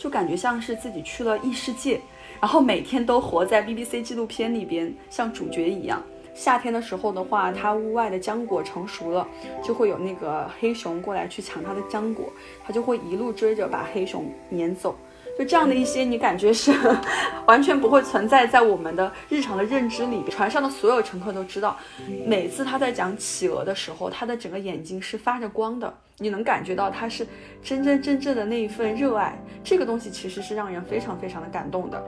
就感觉像是自己去了异世界，然后每天都活在 BBC 纪录片里边，像主角一样。夏天的时候的话，它屋外的浆果成熟了，就会有那个黑熊过来去抢它的浆果，它就会一路追着把黑熊撵走。就这样的一些，你感觉是 完全不会存在在我们的日常的认知里。船上的所有乘客都知道，每次他在讲企鹅的时候，他的整个眼睛是发着光的，你能感觉到他是真真正正的那一份热爱。这个东西其实是让人非常非常的感动的。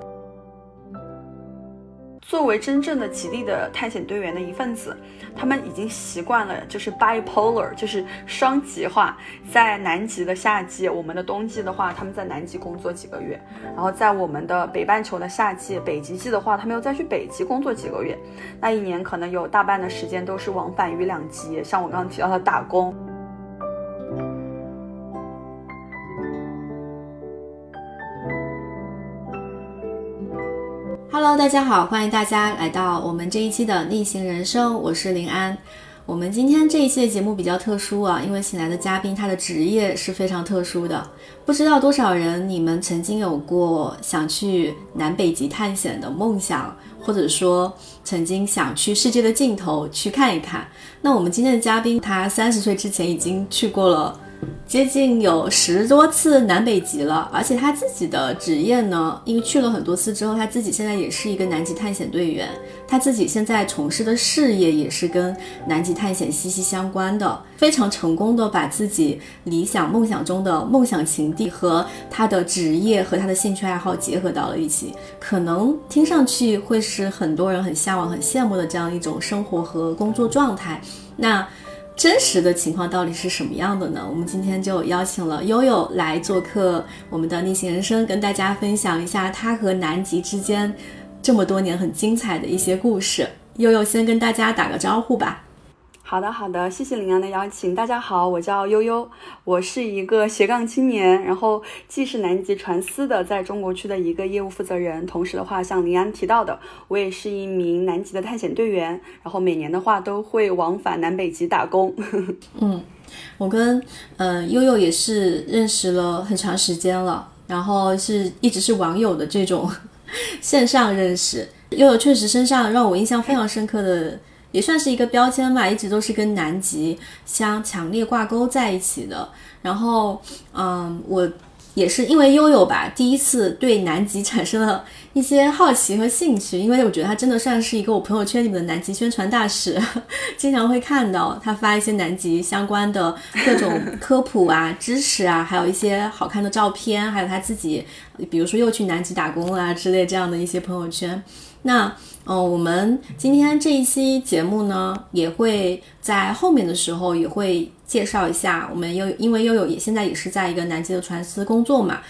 作为真正的极地的探险队员的一份子，他们已经习惯了就是 bipolar，就是双极化。在南极的夏季，我们的冬季的话，他们在南极工作几个月；然后在我们的北半球的夏季，北极季的话，他们又再去北极工作几个月。那一年可能有大半的时间都是往返于两极，像我刚刚提到的打工。Hello，大家好，欢迎大家来到我们这一期的逆行人生，我是林安。我们今天这一期的节目比较特殊啊，因为请来的嘉宾他的职业是非常特殊的。不知道多少人你们曾经有过想去南北极探险的梦想，或者说曾经想去世界的尽头去看一看。那我们今天的嘉宾他三十岁之前已经去过了。接近有十多次南北极了，而且他自己的职业呢，因为去了很多次之后，他自己现在也是一个南极探险队员，他自己现在从事的事业也是跟南极探险息息相关的，非常成功的把自己理想梦想中的梦想情地和他的职业和他的兴趣爱好结合到了一起，可能听上去会是很多人很向往、很羡慕的这样一种生活和工作状态。那。真实的情况到底是什么样的呢？我们今天就邀请了悠悠来做客我们的逆行人生，跟大家分享一下他和南极之间这么多年很精彩的一些故事。悠悠先跟大家打个招呼吧。好的，好的，谢谢林安的邀请。大家好，我叫悠悠，我是一个斜杠青年，然后既是南极传思的在中国区的一个业务负责人，同时的话，像林安提到的，我也是一名南极的探险队员，然后每年的话都会往返南北极打工。嗯，我跟呃悠悠也是认识了很长时间了，然后是一直是网友的这种 线上认识。悠悠确实身上让我印象非常深刻的。也算是一个标签吧，一直都是跟南极相强烈挂钩在一起的。然后，嗯，我也是因为悠悠吧，第一次对南极产生了一些好奇和兴趣，因为我觉得他真的算是一个我朋友圈里面的南极宣传大使，经常会看到他发一些南极相关的各种科普啊、知识啊，还有一些好看的照片，还有他自己，比如说又去南极打工啊之类这样的一些朋友圈。那。嗯，我们今天这一期节目呢，也会在后面的时候也会介绍一下。我们悠，因为悠悠也现在也是在一个南极的船司工作嘛，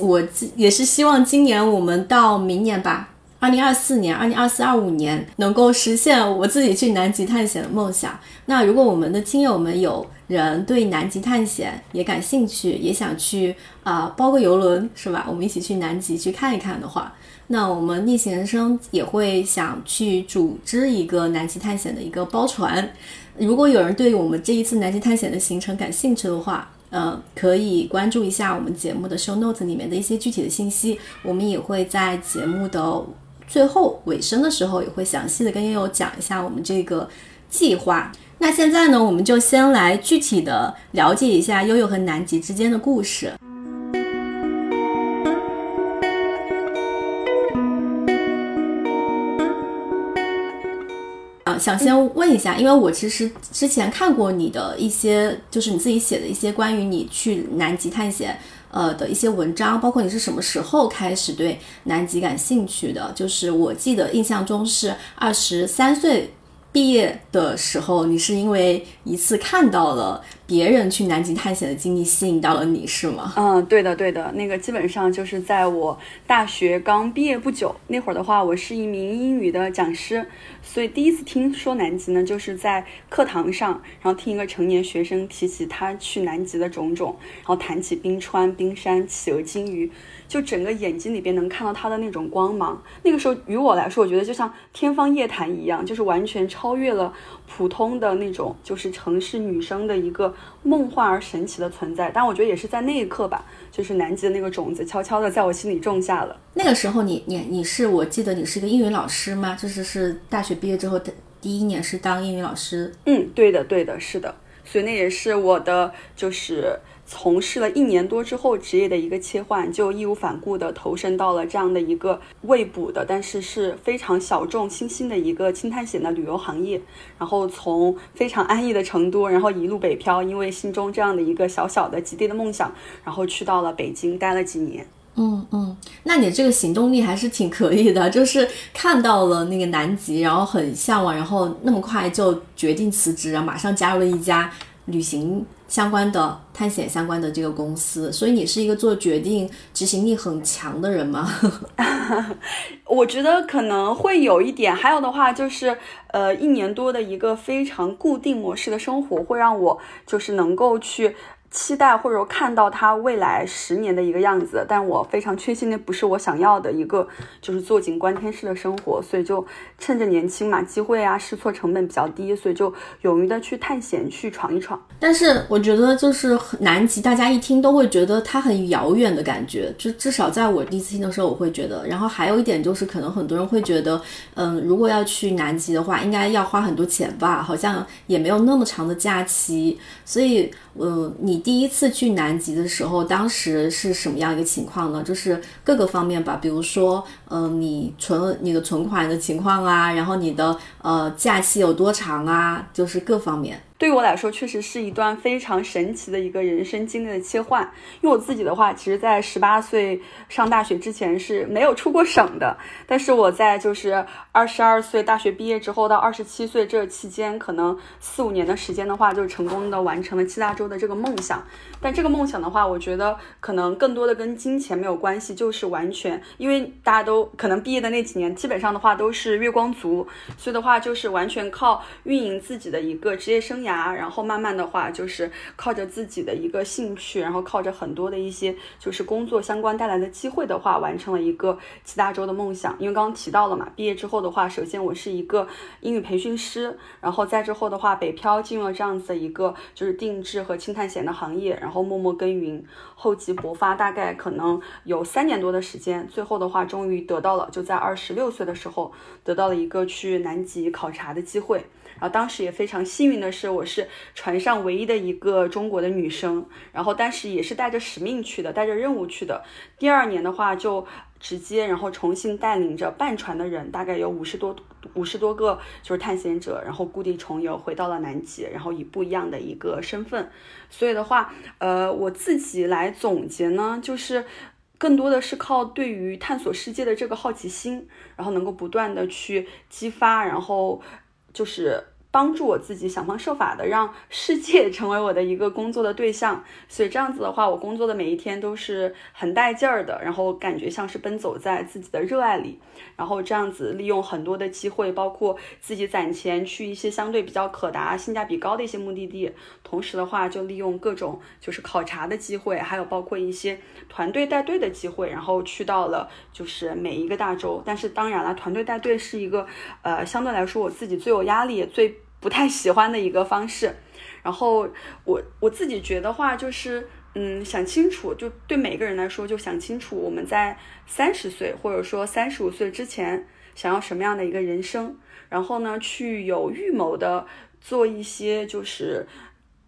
我也是希望今年我们到明年吧，二零二四年、二零二四、二五年能够实现我自己去南极探险的梦想。那如果我们的亲友们有人对南极探险也感兴趣，也想去啊包个游轮是吧？我们一起去南极去看一看的话。那我们逆行人生也会想去组织一个南极探险的一个包船。如果有人对我们这一次南极探险的行程感兴趣的话，呃，可以关注一下我们节目的 show notes 里面的一些具体的信息。我们也会在节目的最后尾声的时候，也会详细的跟悠悠讲一下我们这个计划。那现在呢，我们就先来具体的了解一下悠悠和南极之间的故事。想先问一下，因为我其实之前看过你的一些，就是你自己写的一些关于你去南极探险，呃的一些文章，包括你是什么时候开始对南极感兴趣的？就是我记得印象中是二十三岁。毕业的时候，你是因为一次看到了别人去南极探险的经历吸引到了你，是吗？嗯，对的，对的。那个基本上就是在我大学刚毕业不久那会儿的话，我是一名英语的讲师，所以第一次听说南极呢，就是在课堂上，然后听一个成年学生提起他去南极的种种，然后谈起冰川、冰山、企鹅、鲸鱼。就整个眼睛里边能看到它的那种光芒，那个时候于我来说，我觉得就像天方夜谭一样，就是完全超越了普通的那种，就是城市女生的一个梦幻而神奇的存在。但我觉得也是在那一刻吧，就是南极的那个种子悄悄的在我心里种下了。那个时候你你你是我记得你是一个英语老师吗？就是是大学毕业之后的第一年是当英语老师。嗯，对的对的，是的。所以那也是我的就是。从事了一年多之后，职业的一个切换，就义无反顾地投身到了这样的一个未卜的，但是是非常小众新兴的一个轻探险的旅游行业。然后从非常安逸的成都，然后一路北漂，因为心中这样的一个小小的极地的梦想，然后去到了北京待了几年。嗯嗯，那你这个行动力还是挺可以的，就是看到了那个南极，然后很向往，然后那么快就决定辞职，然后马上加入了一家旅行。相关的探险相关的这个公司，所以你是一个做决定执行力很强的人吗？我觉得可能会有一点，还有的话就是，呃，一年多的一个非常固定模式的生活，会让我就是能够去。期待或者看到他未来十年的一个样子，但我非常确信那不是我想要的一个，就是坐井观天式的生活，所以就趁着年轻嘛，机会啊，试错成本比较低，所以就勇于的去探险，去闯一闯。但是我觉得就是南极，大家一听都会觉得它很遥远的感觉，就至少在我第一次听的时候，我会觉得。然后还有一点就是，可能很多人会觉得，嗯，如果要去南极的话，应该要花很多钱吧，好像也没有那么长的假期，所以。呃，你第一次去南极的时候，当时是什么样一个情况呢？就是各个方面吧，比如说，嗯，你存你的存款的情况啊，然后你的呃假期有多长啊，就是各方面。对于我来说，确实是一段非常神奇的一个人生经历的切换。因为我自己的话，其实，在十八岁上大学之前是没有出过省的。但是我在就是二十二岁大学毕业之后到二十七岁这期间，可能四五年的时间的话，就成功的完成了七大洲的这个梦想。但这个梦想的话，我觉得可能更多的跟金钱没有关系，就是完全因为大家都可能毕业的那几年，基本上的话都是月光族，所以的话就是完全靠运营自己的一个职业生涯。然后慢慢的话，就是靠着自己的一个兴趣，然后靠着很多的一些就是工作相关带来的机会的话，完成了一个七大洲的梦想。因为刚刚提到了嘛，毕业之后的话，首先我是一个英语培训师，然后再之后的话，北漂进入了这样子的一个就是定制和轻探险的行业，然后默默耕耘，厚积薄发，大概可能有三年多的时间，最后的话终于得到了，就在二十六岁的时候得到了一个去南极考察的机会。然后当时也非常幸运的是，我是船上唯一的一个中国的女生。然后当时也是带着使命去的，带着任务去的。第二年的话，就直接然后重新带领着半船的人，大概有五十多五十多个就是探险者，然后故地重游，回到了南极，然后以不一样的一个身份。所以的话，呃，我自己来总结呢，就是更多的是靠对于探索世界的这个好奇心，然后能够不断的去激发，然后就是。帮助我自己想方设法的让世界 成为我的一个工作的对象，所以这样子的话，我工作的每一天都是很带劲儿的，然后感觉像是奔走在自己的热爱里，然后这样子利用很多的机会，包括自己攒钱去一些相对比较可达、性价比高的一些目的地，同时的话就利用各种就是考察的机会，还有包括一些团队带队的机会，然后去到了就是每一个大洲。但是当然了，团队带队是一个呃相对来说我自己最有压力最。不太喜欢的一个方式，然后我我自己觉得话就是，嗯，想清楚，就对每个人来说，就想清楚我们在三十岁或者说三十五岁之前想要什么样的一个人生，然后呢，去有预谋的做一些就是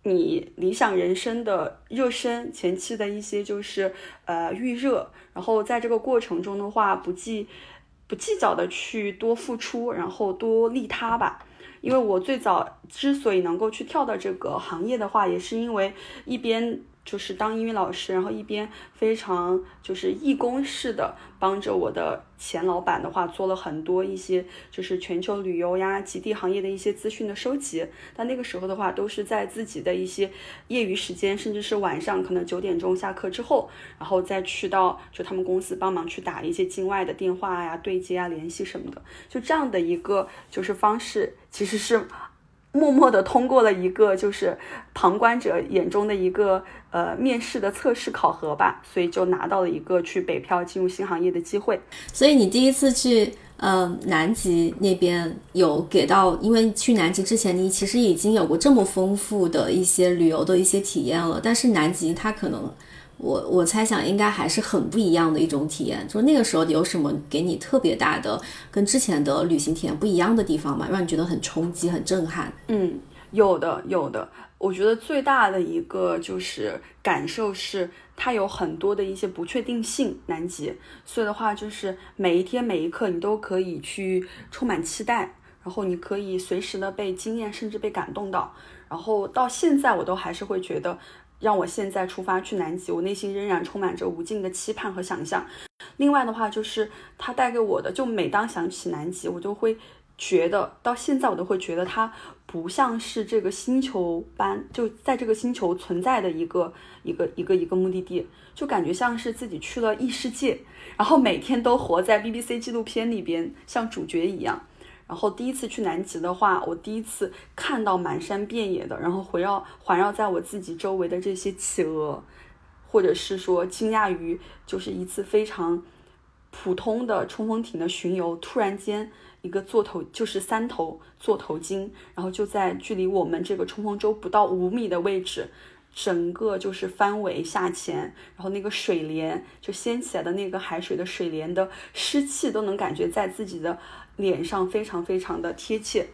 你理想人生的热身，前期的一些就是呃预热，然后在这个过程中的话，不计不计较的去多付出，然后多利他吧。因为我最早之所以能够去跳到这个行业的话，也是因为一边。就是当英语老师，然后一边非常就是义工式的帮着我的前老板的话，做了很多一些就是全球旅游呀、极地行业的一些资讯的收集。但那个时候的话，都是在自己的一些业余时间，甚至是晚上可能九点钟下课之后，然后再去到就他们公司帮忙去打一些境外的电话呀、对接啊、联系什么的。就这样的一个就是方式，其实是。默默的通过了一个就是旁观者眼中的一个呃面试的测试考核吧，所以就拿到了一个去北漂进入新行业的机会。所以你第一次去嗯，南极那边有给到，因为去南极之前，你其实已经有过这么丰富的一些旅游的一些体验了。但是南极它可能，我我猜想应该还是很不一样的一种体验。就是那个时候有什么给你特别大的跟之前的旅行体验不一样的地方吗？让你觉得很冲击、很震撼？嗯，有的，有的。我觉得最大的一个就是感受是，它有很多的一些不确定性。南极，所以的话就是每一天每一刻你都可以去充满期待，然后你可以随时的被惊艳，甚至被感动到。然后到现在我都还是会觉得，让我现在出发去南极，我内心仍然充满着无尽的期盼和想象。另外的话就是它带给我的，就每当想起南极，我就会。觉得到现在我都会觉得它不像是这个星球般就在这个星球存在的一个一个一个一个目的地，就感觉像是自己去了异世界，然后每天都活在 BBC 纪录片里边，像主角一样。然后第一次去南极的话，我第一次看到满山遍野的，然后围绕环绕在我自己周围的这些企鹅，或者是说惊讶于就是一次非常普通的冲锋艇的巡游，突然间。一个座头就是三头座头鲸，然后就在距离我们这个冲锋舟不到五米的位置，整个就是翻尾下潜，然后那个水帘就掀起来的那个海水的水帘的湿气都能感觉在自己的脸上非常非常的贴切，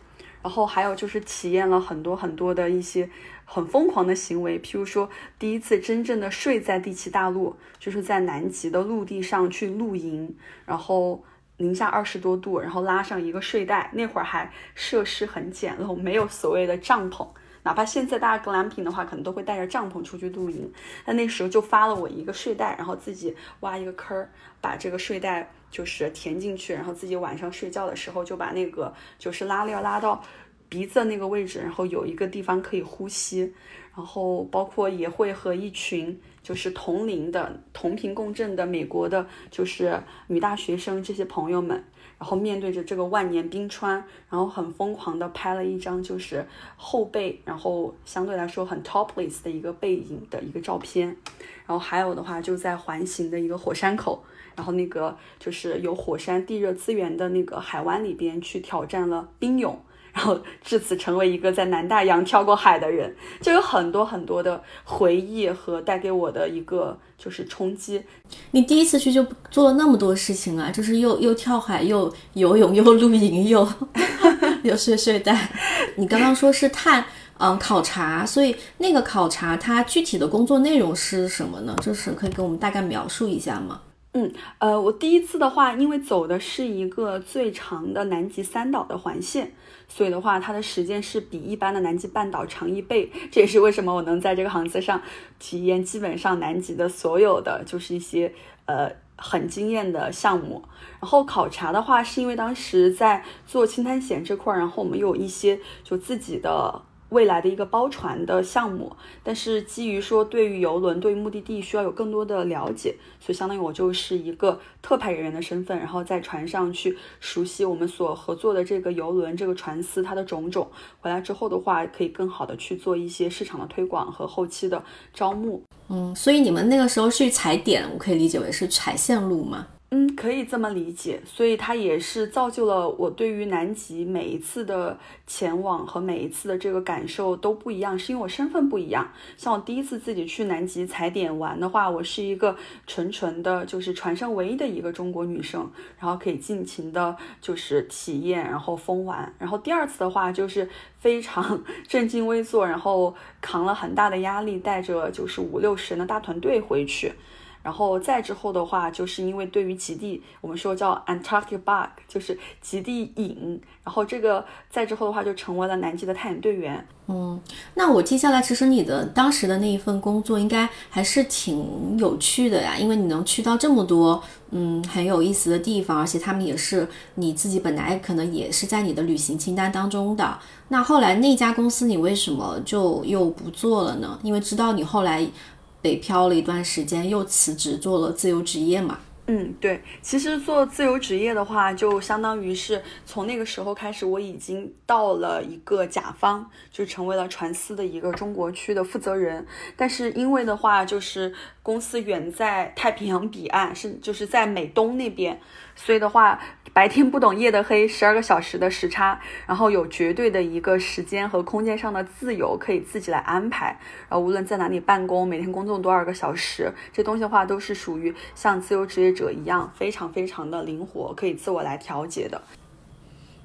然后还有就是体验了很多很多的一些很疯狂的行为，譬如说第一次真正的睡在第七大陆，就是在南极的陆地上去露营，然后。零下二十多度，然后拉上一个睡袋，那会儿还设施很简陋，没有所谓的帐篷。哪怕现在大家格兰品的话，可能都会带着帐篷出去露营。但那时候就发了我一个睡袋，然后自己挖一个坑儿，把这个睡袋就是填进去，然后自己晚上睡觉的时候就把那个就是拉链拉到鼻子那个位置，然后有一个地方可以呼吸。然后包括也会和一群。就是同龄的、同频共振的美国的，就是女大学生这些朋友们，然后面对着这个万年冰川，然后很疯狂的拍了一张就是后背，然后相对来说很 topless 的一个背影的一个照片。然后还有的话就在环形的一个火山口，然后那个就是有火山地热资源的那个海湾里边去挑战了冰泳。然后至此成为一个在南大洋跳过海的人，就有很多很多的回忆和带给我的一个就是冲击。你第一次去就做了那么多事情啊，就是又又跳海，又游泳，又露营，又 又睡睡袋。你刚刚说是探嗯考察，所以那个考察它具体的工作内容是什么呢？就是可以给我们大概描述一下吗？嗯，呃，我第一次的话，因为走的是一个最长的南极三岛的环线。所以的话，它的时间是比一般的南极半岛长一倍，这也是为什么我能在这个航次上体验基本上南极的所有的，就是一些呃很惊艳的项目。然后考察的话，是因为当时在做轻探险这块儿，然后我们有一些就自己的。未来的一个包船的项目，但是基于说对于游轮、对于目的地需要有更多的了解，所以相当于我就是一个特派人员的身份，然后在船上去熟悉我们所合作的这个游轮、这个船司它的种种。回来之后的话，可以更好的去做一些市场的推广和后期的招募。嗯，所以你们那个时候去踩点，我可以理解为是踩线路吗？嗯，可以这么理解，所以它也是造就了我对于南极每一次的前往和每一次的这个感受都不一样，是因为我身份不一样。像我第一次自己去南极踩点玩的话，我是一个纯纯的，就是船上唯一的一个中国女生，然后可以尽情的，就是体验，然后疯玩。然后第二次的话，就是非常 正襟危坐，然后扛了很大的压力，带着就是五六十人的大团队回去。然后再之后的话，就是因为对于极地，我们说叫 Antarctic bug，就是极地瘾。然后这个再之后的话，就成为了南极的探险队员。嗯，那我接下来，其实你的当时的那一份工作应该还是挺有趣的呀，因为你能去到这么多嗯很有意思的地方，而且他们也是你自己本来可能也是在你的旅行清单当中的。那后来那家公司你为什么就又不做了呢？因为知道你后来。北漂了一段时间，又辞职做了自由职业嘛？嗯，对，其实做自由职业的话，就相当于是从那个时候开始，我已经到了一个甲方，就成为了传思的一个中国区的负责人。但是因为的话，就是。公司远在太平洋彼岸，是就是在美东那边，所以的话，白天不懂夜的黑，十二个小时的时差，然后有绝对的一个时间和空间上的自由，可以自己来安排。然后无论在哪里办公，每天工作多少个小时，这东西的话都是属于像自由职业者一样，非常非常的灵活，可以自我来调节的。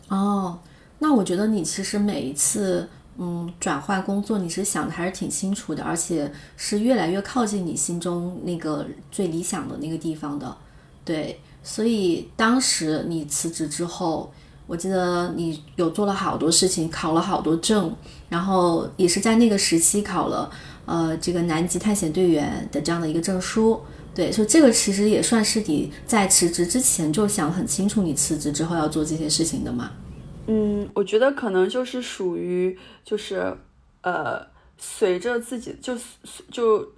哦，那我觉得你其实每一次。嗯，转换工作你是想的还是挺清楚的，而且是越来越靠近你心中那个最理想的那个地方的，对。所以当时你辞职之后，我记得你有做了好多事情，考了好多证，然后也是在那个时期考了呃这个南极探险队员的这样的一个证书，对。所以这个其实也算是你在辞职之前就想很清楚，你辞职之后要做这些事情的嘛。嗯，我觉得可能就是属于，就是，呃，随着自己就就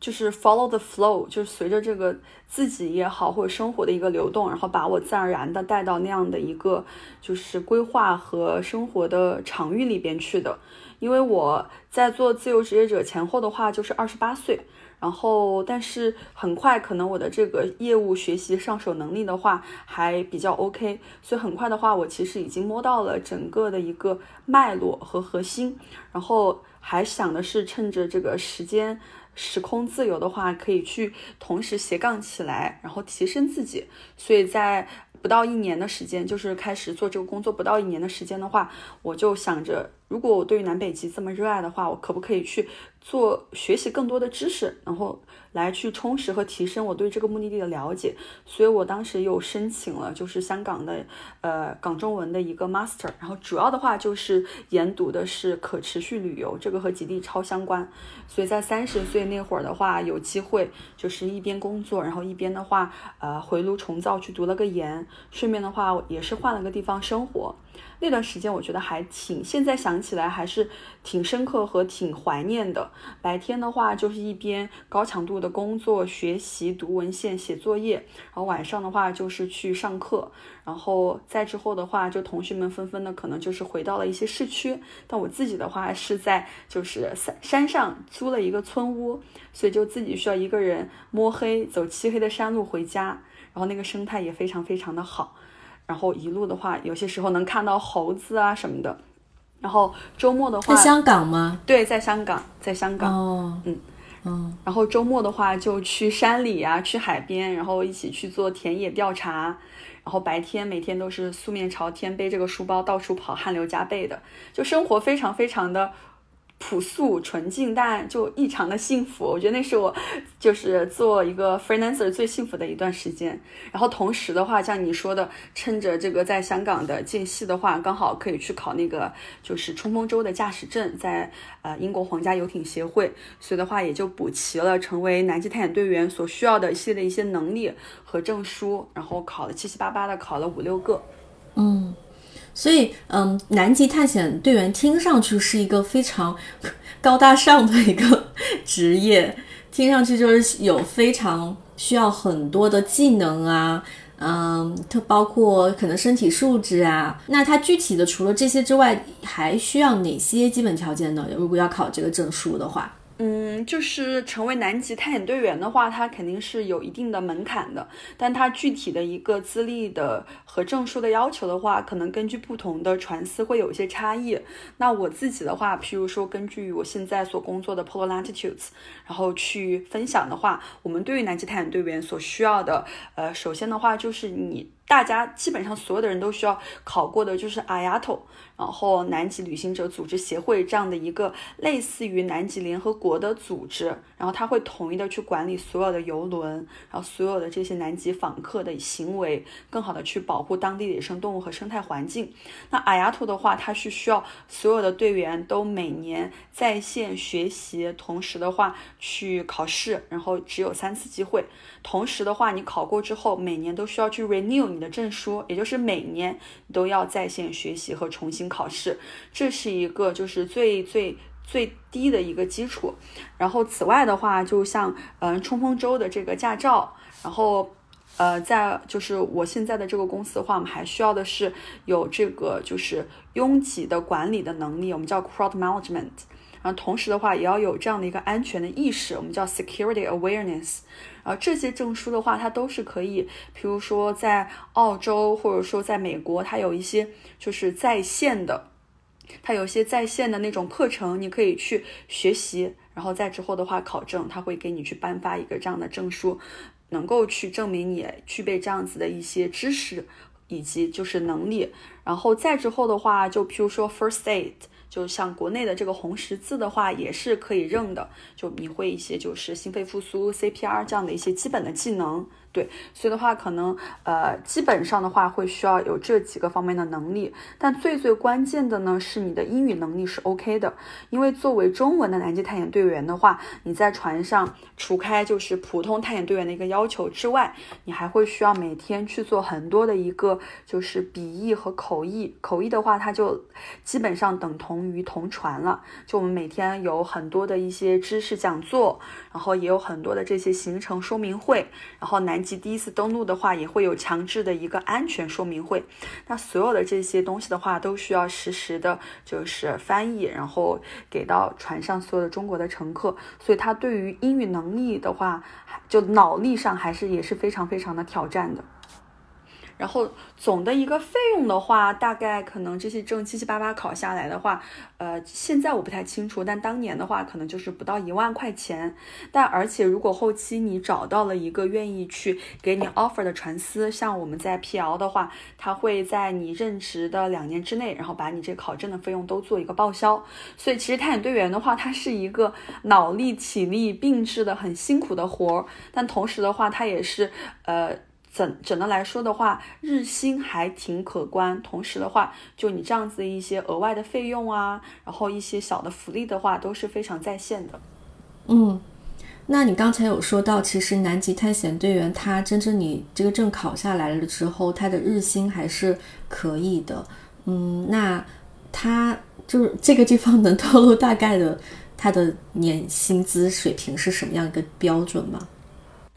就是 follow the flow，就是随着这个自己也好或者生活的一个流动，然后把我自然而然的带到那样的一个就是规划和生活的场域里边去的。因为我在做自由职业者前后的话，就是二十八岁。然后，但是很快，可能我的这个业务学习上手能力的话还比较 OK，所以很快的话，我其实已经摸到了整个的一个脉络和核心。然后还想的是趁着这个时间时空自由的话，可以去同时斜杠起来，然后提升自己。所以在不到一年的时间，就是开始做这个工作不到一年的时间的话，我就想着。如果我对于南北极这么热爱的话，我可不可以去做学习更多的知识，然后来去充实和提升我对这个目的地的了解？所以我当时又申请了，就是香港的呃港中文的一个 master，然后主要的话就是研读的是可持续旅游，这个和极地超相关。所以在三十岁那会儿的话，有机会就是一边工作，然后一边的话呃回炉重造去读了个研，顺便的话也是换了个地方生活。那段时间我觉得还挺，现在想起来还是挺深刻和挺怀念的。白天的话就是一边高强度的工作、学习、读文献、写作业，然后晚上的话就是去上课，然后再之后的话就同学们纷纷的可能就是回到了一些市区，但我自己的话是在就是山山上租了一个村屋，所以就自己需要一个人摸黑走漆黑的山路回家，然后那个生态也非常非常的好。然后一路的话，有些时候能看到猴子啊什么的。然后周末的话，在香港吗？对，在香港，在香港。哦，嗯嗯。然后周末的话，就去山里啊，去海边，然后一起去做田野调查。然后白天每天都是素面朝天，背这个书包到处跑，汗流浃背的，就生活非常非常的。朴素纯净，但就异常的幸福。我觉得那是我就是做一个 freelancer 最幸福的一段时间。然后同时的话，像你说的，趁着这个在香港的间隙的话，刚好可以去考那个就是冲锋舟的驾驶证，在呃英国皇家游艇协会，所以的话也就补齐了成为南极探险队员所需要的一系列一些能力和证书。然后考了七七八八的，考了五六个。嗯。所以，嗯，南极探险队员听上去是一个非常高大上的一个职业，听上去就是有非常需要很多的技能啊，嗯，它包括可能身体素质啊。那它具体的除了这些之外，还需要哪些基本条件呢？如果要考这个证书的话？嗯，就是成为南极探险队员的话，它肯定是有一定的门槛的。但它具体的一个资历的和证书的要求的话，可能根据不同的船司会有一些差异。那我自己的话，譬如说根据我现在所工作的 Polar Latitudes，然后去分享的话，我们对于南极探险队员所需要的，呃，首先的话就是你。大家基本上所有的人都需要考过的就是 IATO，然后南极旅行者组织协会这样的一个类似于南极联合国的组织，然后它会统一的去管理所有的游轮，然后所有的这些南极访客的行为，更好的去保护当地的野生动物和生态环境。那 IATO 的话，它是需要所有的队员都每年在线学习，同时的话去考试，然后只有三次机会。同时的话，你考过之后，每年都需要去 renew 你的证书，也就是每年都要在线学习和重新考试，这是一个就是最最最低的一个基础。然后此外的话，就像嗯冲锋舟的这个驾照，然后呃在就是我现在的这个公司的话，我们还需要的是有这个就是拥挤的管理的能力，我们叫 crowd management。然后同时的话也要有这样的一个安全的意识，我们叫 security awareness。而这些证书的话，它都是可以，比如说在澳洲或者说在美国，它有一些就是在线的，它有一些在线的那种课程，你可以去学习，然后在之后的话考证，他会给你去颁发一个这样的证书，能够去证明你具备这样子的一些知识。以及就是能力，然后再之后的话，就譬如说 first aid，就像国内的这个红十字的话，也是可以认的。就你会一些就是心肺复苏、CPR 这样的一些基本的技能。对，所以的话，可能呃，基本上的话会需要有这几个方面的能力，但最最关键的呢是你的英语能力是 OK 的，因为作为中文的南极探险队员的话，你在船上除开就是普通探险队员的一个要求之外，你还会需要每天去做很多的一个就是笔译和口译，口译的话它就基本上等同于同传了，就我们每天有很多的一些知识讲座，然后也有很多的这些行程说明会，然后南。及第一次登陆的话，也会有强制的一个安全说明会。那所有的这些东西的话，都需要实时的，就是翻译，然后给到船上所有的中国的乘客。所以，他对于英语能力的话，就脑力上还是也是非常非常的挑战的。然后总的一个费用的话，大概可能这些证七七八八考下来的话，呃，现在我不太清楚，但当年的话可能就是不到一万块钱。但而且如果后期你找到了一个愿意去给你 offer 的船司，像我们在 PL 的话，他会在你任职的两年之内，然后把你这考证的费用都做一个报销。所以其实探险队员的话，它是一个脑力体力并置的很辛苦的活儿，但同时的话，它也是呃。整整的来说的话，日薪还挺可观。同时的话，就你这样子一些额外的费用啊，然后一些小的福利的话，都是非常在线的。嗯，那你刚才有说到，其实南极探险队员他真正你这个证考下来了之后，他的日薪还是可以的。嗯，那他就是这个地方能透露大概的他的年薪资水平是什么样一个标准吗？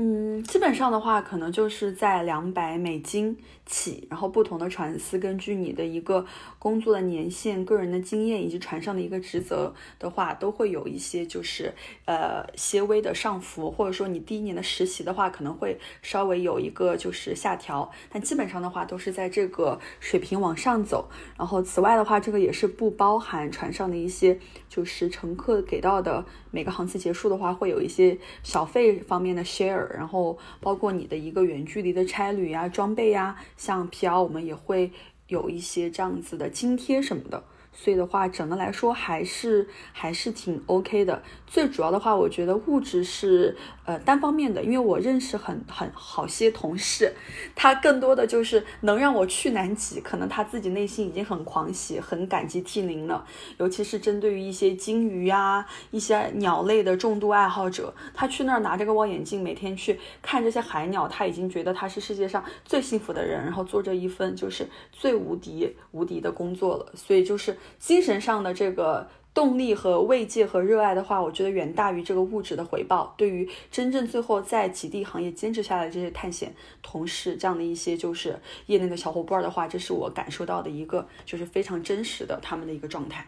嗯，基本上的话，可能就是在两百美金起，然后不同的船司根据你的一个工作的年限、个人的经验以及船上的一个职责的话，都会有一些就是呃些微的上浮，或者说你第一年的实习的话，可能会稍微有一个就是下调，但基本上的话都是在这个水平往上走。然后此外的话，这个也是不包含船上的一些就是乘客给到的每个航次结束的话，会有一些小费方面的 share。然后包括你的一个远距离的差旅呀、装备呀，像 PR 我们也会有一些这样子的津贴什么的。所以的话，整的来说还是还是挺 OK 的。最主要的话，我觉得物质是呃单方面的，因为我认识很很好些同事，他更多的就是能让我去南极，可能他自己内心已经很狂喜、很感激涕零了。尤其是针对于一些鲸鱼呀、一些鸟类的重度爱好者，他去那儿拿着个望远镜，每天去看这些海鸟，他已经觉得他是世界上最幸福的人，然后做着一份就是最无敌无敌的工作了。所以就是。精神上的这个动力和慰藉和热爱的话，我觉得远大于这个物质的回报。对于真正最后在极地行业坚持下来这些探险同事，这样的一些就是业内的小伙伴的话，这是我感受到的一个就是非常真实的他们的一个状态。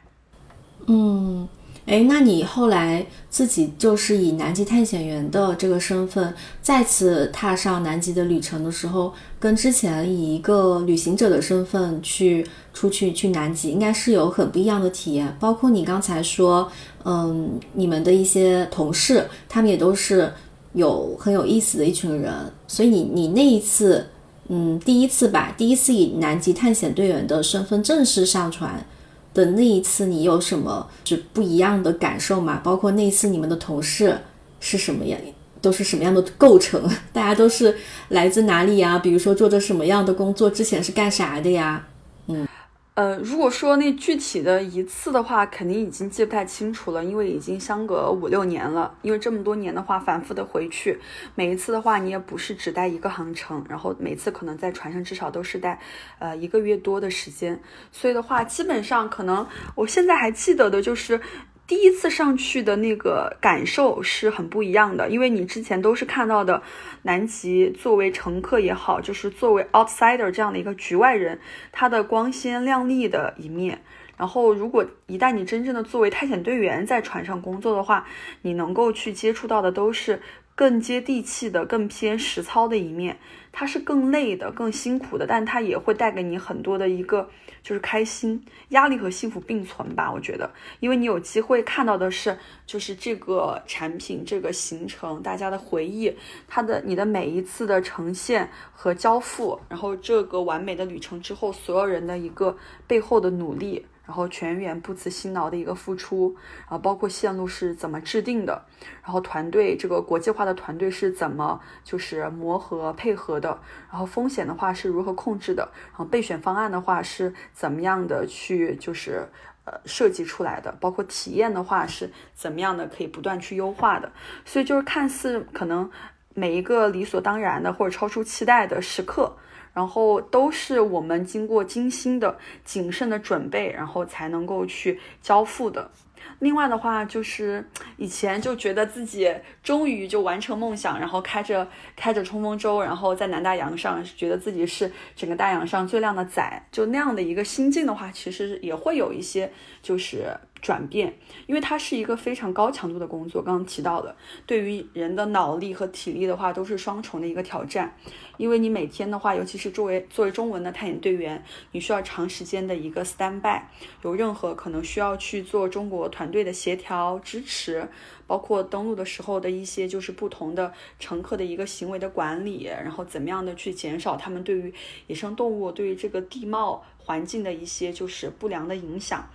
嗯。哎，那你后来自己就是以南极探险员的这个身份再次踏上南极的旅程的时候，跟之前以一个旅行者的身份去出去去南极，应该是有很不一样的体验。包括你刚才说，嗯，你们的一些同事，他们也都是有很有意思的一群人。所以你你那一次，嗯，第一次吧，第一次以南极探险队员的身份正式上船。的那一次，你有什么就不一样的感受吗？包括那一次你们的同事是什么样，都是什么样的构成？大家都是来自哪里呀？比如说做着什么样的工作？之前是干啥的呀？呃，如果说那具体的一次的话，肯定已经记不太清楚了，因为已经相隔五六年了。因为这么多年的话，反复的回去，每一次的话，你也不是只待一个航程，然后每次可能在船上至少都是待，呃，一个月多的时间。所以的话，基本上可能我现在还记得的就是。第一次上去的那个感受是很不一样的，因为你之前都是看到的南极作为乘客也好，就是作为 outsider 这样的一个局外人，它的光鲜亮丽的一面。然后，如果一旦你真正的作为探险队员在船上工作的话，你能够去接触到的都是更接地气的、更偏实操的一面。它是更累的、更辛苦的，但它也会带给你很多的一个就是开心、压力和幸福并存吧。我觉得，因为你有机会看到的是，就是这个产品、这个行程、大家的回忆、它的你的每一次的呈现和交付，然后这个完美的旅程之后，所有人的一个背后的努力。然后全员不辞辛劳的一个付出，然后包括线路是怎么制定的，然后团队这个国际化的团队是怎么就是磨合配合的，然后风险的话是如何控制的，然后备选方案的话是怎么样的去就是呃设计出来的，包括体验的话是怎么样的可以不断去优化的，所以就是看似可能每一个理所当然的或者超出期待的时刻。然后都是我们经过精心的、谨慎的准备，然后才能够去交付的。另外的话，就是以前就觉得自己终于就完成梦想，然后开着开着冲锋舟，然后在南大洋上，觉得自己是整个大洋上最靓的仔，就那样的一个心境的话，其实也会有一些就是。转变，因为它是一个非常高强度的工作。刚刚提到的，对于人的脑力和体力的话，都是双重的一个挑战。因为你每天的话，尤其是作为作为中文的探险队员，你需要长时间的一个 stand by，有任何可能需要去做中国团队的协调支持，包括登陆的时候的一些就是不同的乘客的一个行为的管理，然后怎么样的去减少他们对于野生动物、对于这个地貌环境的一些就是不良的影响。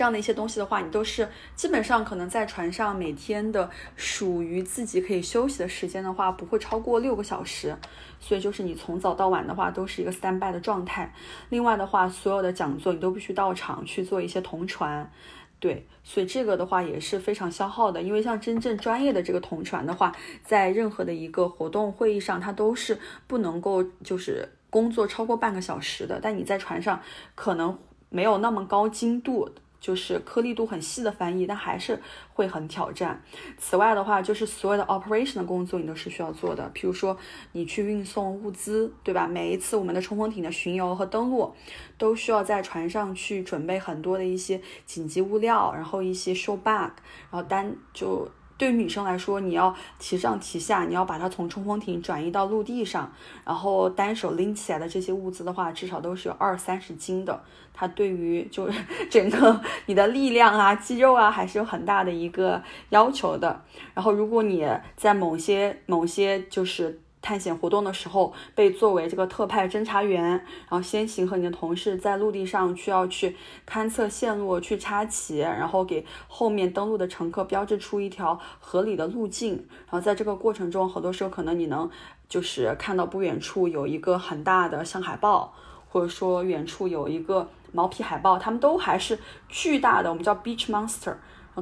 这样的一些东西的话，你都是基本上可能在船上每天的属于自己可以休息的时间的话，不会超过六个小时。所以就是你从早到晚的话，都是一个 stand by 的状态。另外的话，所有的讲座你都必须到场去做一些同传。对，所以这个的话也是非常消耗的。因为像真正专业的这个同传的话，在任何的一个活动会议上，它都是不能够就是工作超过半个小时的。但你在船上可能没有那么高精度。就是颗粒度很细的翻译，但还是会很挑战。此外的话，就是所有的 operation 的工作你都是需要做的，比如说你去运送物资，对吧？每一次我们的冲锋艇的巡游和登陆，都需要在船上去准备很多的一些紧急物料，然后一些 show bag，然后单就。对于女生来说，你要提上提下，你要把它从冲锋艇转移到陆地上，然后单手拎起来的这些物资的话，至少都是有二三十斤的。它对于就是 整个你的力量啊、肌肉啊，还是有很大的一个要求的。然后，如果你在某些某些就是。探险活动的时候，被作为这个特派侦查员，然后先行和你的同事在陆地上需要去勘测线路、去插旗，然后给后面登陆的乘客标志出一条合理的路径。然后在这个过程中，很多时候可能你能就是看到不远处有一个很大的像海豹，或者说远处有一个毛皮海豹，它们都还是巨大的，我们叫 beach monster。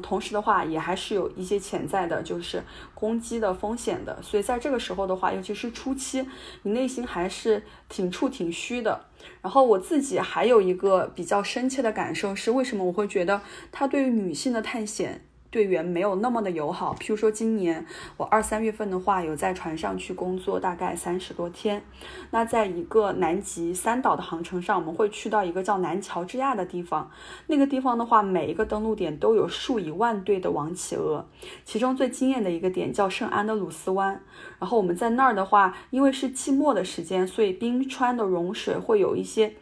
同时的话，也还是有一些潜在的，就是攻击的风险的。所以在这个时候的话，尤其是初期，你内心还是挺怵挺虚的。然后我自己还有一个比较深切的感受是，为什么我会觉得他对于女性的探险？队员没有那么的友好。譬如说，今年我二三月份的话，有在船上去工作，大概三十多天。那在一个南极三岛的航程上，我们会去到一个叫南乔治亚的地方。那个地方的话，每一个登陆点都有数以万对的王企鹅。其中最惊艳的一个点叫圣安德鲁斯湾。然后我们在那儿的话，因为是季末的时间，所以冰川的融水会有一些。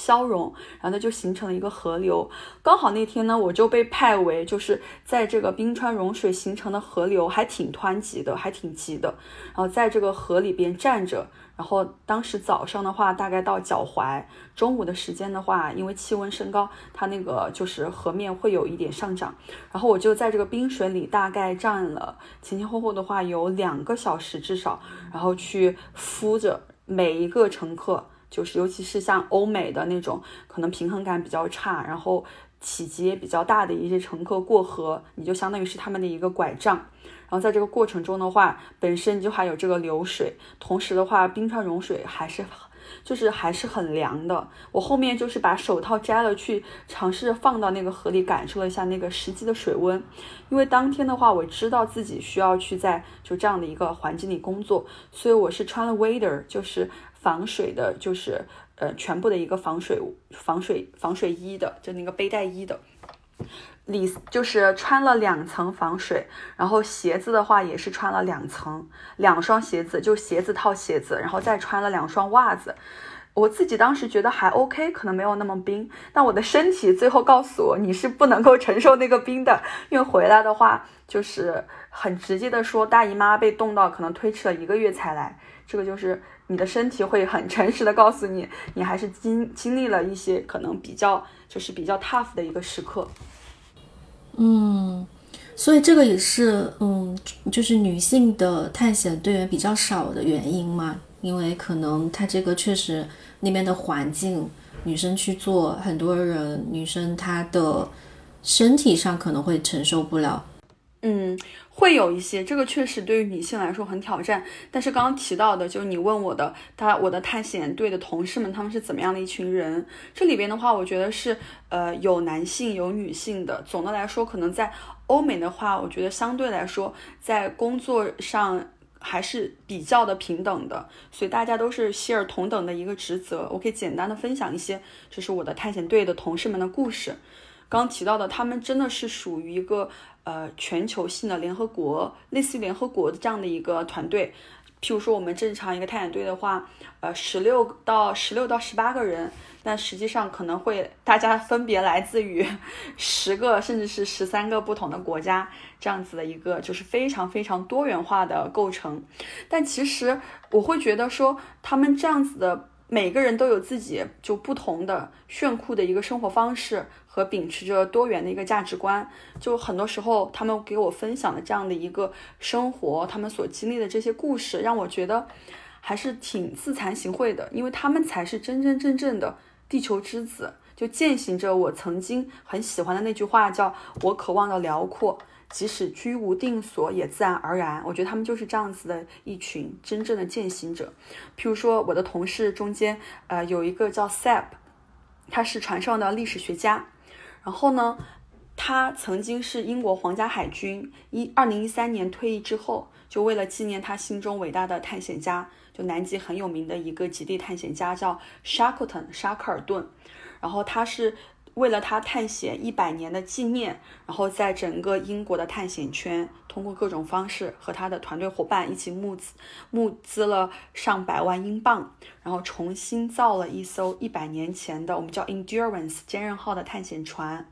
消融，然后它就形成了一个河流。刚好那天呢，我就被派为就是在这个冰川融水形成的河流，还挺湍急的，还挺急的。然后在这个河里边站着，然后当时早上的话大概到脚踝，中午的时间的话，因为气温升高，它那个就是河面会有一点上涨。然后我就在这个冰水里大概站了前前后后的话有两个小时至少，然后去敷着每一个乘客。就是，尤其是像欧美的那种，可能平衡感比较差，然后体积也比较大的一些乘客过河，你就相当于是他们的一个拐杖。然后在这个过程中的话，本身就还有这个流水，同时的话，冰川融水还是，就是还是很凉的。我后面就是把手套摘了，去尝试放到那个河里，感受了一下那个实际的水温。因为当天的话，我知道自己需要去在就这样的一个环境里工作，所以我是穿了 wader，就是。防水的，就是呃全部的一个防水防水防水衣的，就那个背带衣的。里就是穿了两层防水，然后鞋子的话也是穿了两层，两双鞋子就鞋子套鞋子，然后再穿了两双袜子。我自己当时觉得还 OK，可能没有那么冰，但我的身体最后告诉我，你是不能够承受那个冰的，因为回来的话就是很直接的说，大姨妈被冻到，可能推迟了一个月才来。这个就是你的身体会很诚实的告诉你，你还是经经历了一些可能比较就是比较 tough 的一个时刻。嗯，所以这个也是嗯，就是女性的探险队员比较少的原因嘛，因为可能她这个确实那边的环境，女生去做，很多人女生她的身体上可能会承受不了。嗯。会有一些，这个确实对于女性来说很挑战。但是刚刚提到的，就你问我的，他我的探险队的同事们，他们是怎么样的一群人？这里边的话，我觉得是呃有男性有女性的。总的来说，可能在欧美的话，我觉得相对来说在工作上还是比较的平等的，所以大家都是希尔同等的一个职责。我可以简单的分享一些，就是我的探险队的同事们的故事。刚提到的，他们真的是属于一个。呃，全球性的联合国，类似于联合国的这样的一个团队，譬如说我们正常一个探险队的话，呃，十六到十六到十八个人，但实际上可能会大家分别来自于 十个甚至是十三个不同的国家，这样子的一个就是非常非常多元化的构成。但其实我会觉得说，他们这样子的每个人都有自己就不同的炫酷的一个生活方式。和秉持着多元的一个价值观，就很多时候他们给我分享的这样的一个生活，他们所经历的这些故事，让我觉得还是挺自惭形秽的，因为他们才是真真正正的地球之子，就践行着我曾经很喜欢的那句话，叫我渴望的辽阔，即使居无定所也自然而然。我觉得他们就是这样子的一群真正的践行者。譬如说我的同事中间，呃，有一个叫 Sap，他是船上的历史学家。然后呢，他曾经是英国皇家海军，一二零一三年退役之后，就为了纪念他心中伟大的探险家，就南极很有名的一个极地探险家叫 Shackleton 沙克尔顿，然后他是。为了他探险一百年的纪念，然后在整个英国的探险圈，通过各种方式和他的团队伙伴一起募资，募资了上百万英镑，然后重新造了一艘一百年前的我们叫 Endurance 坚韧号的探险船，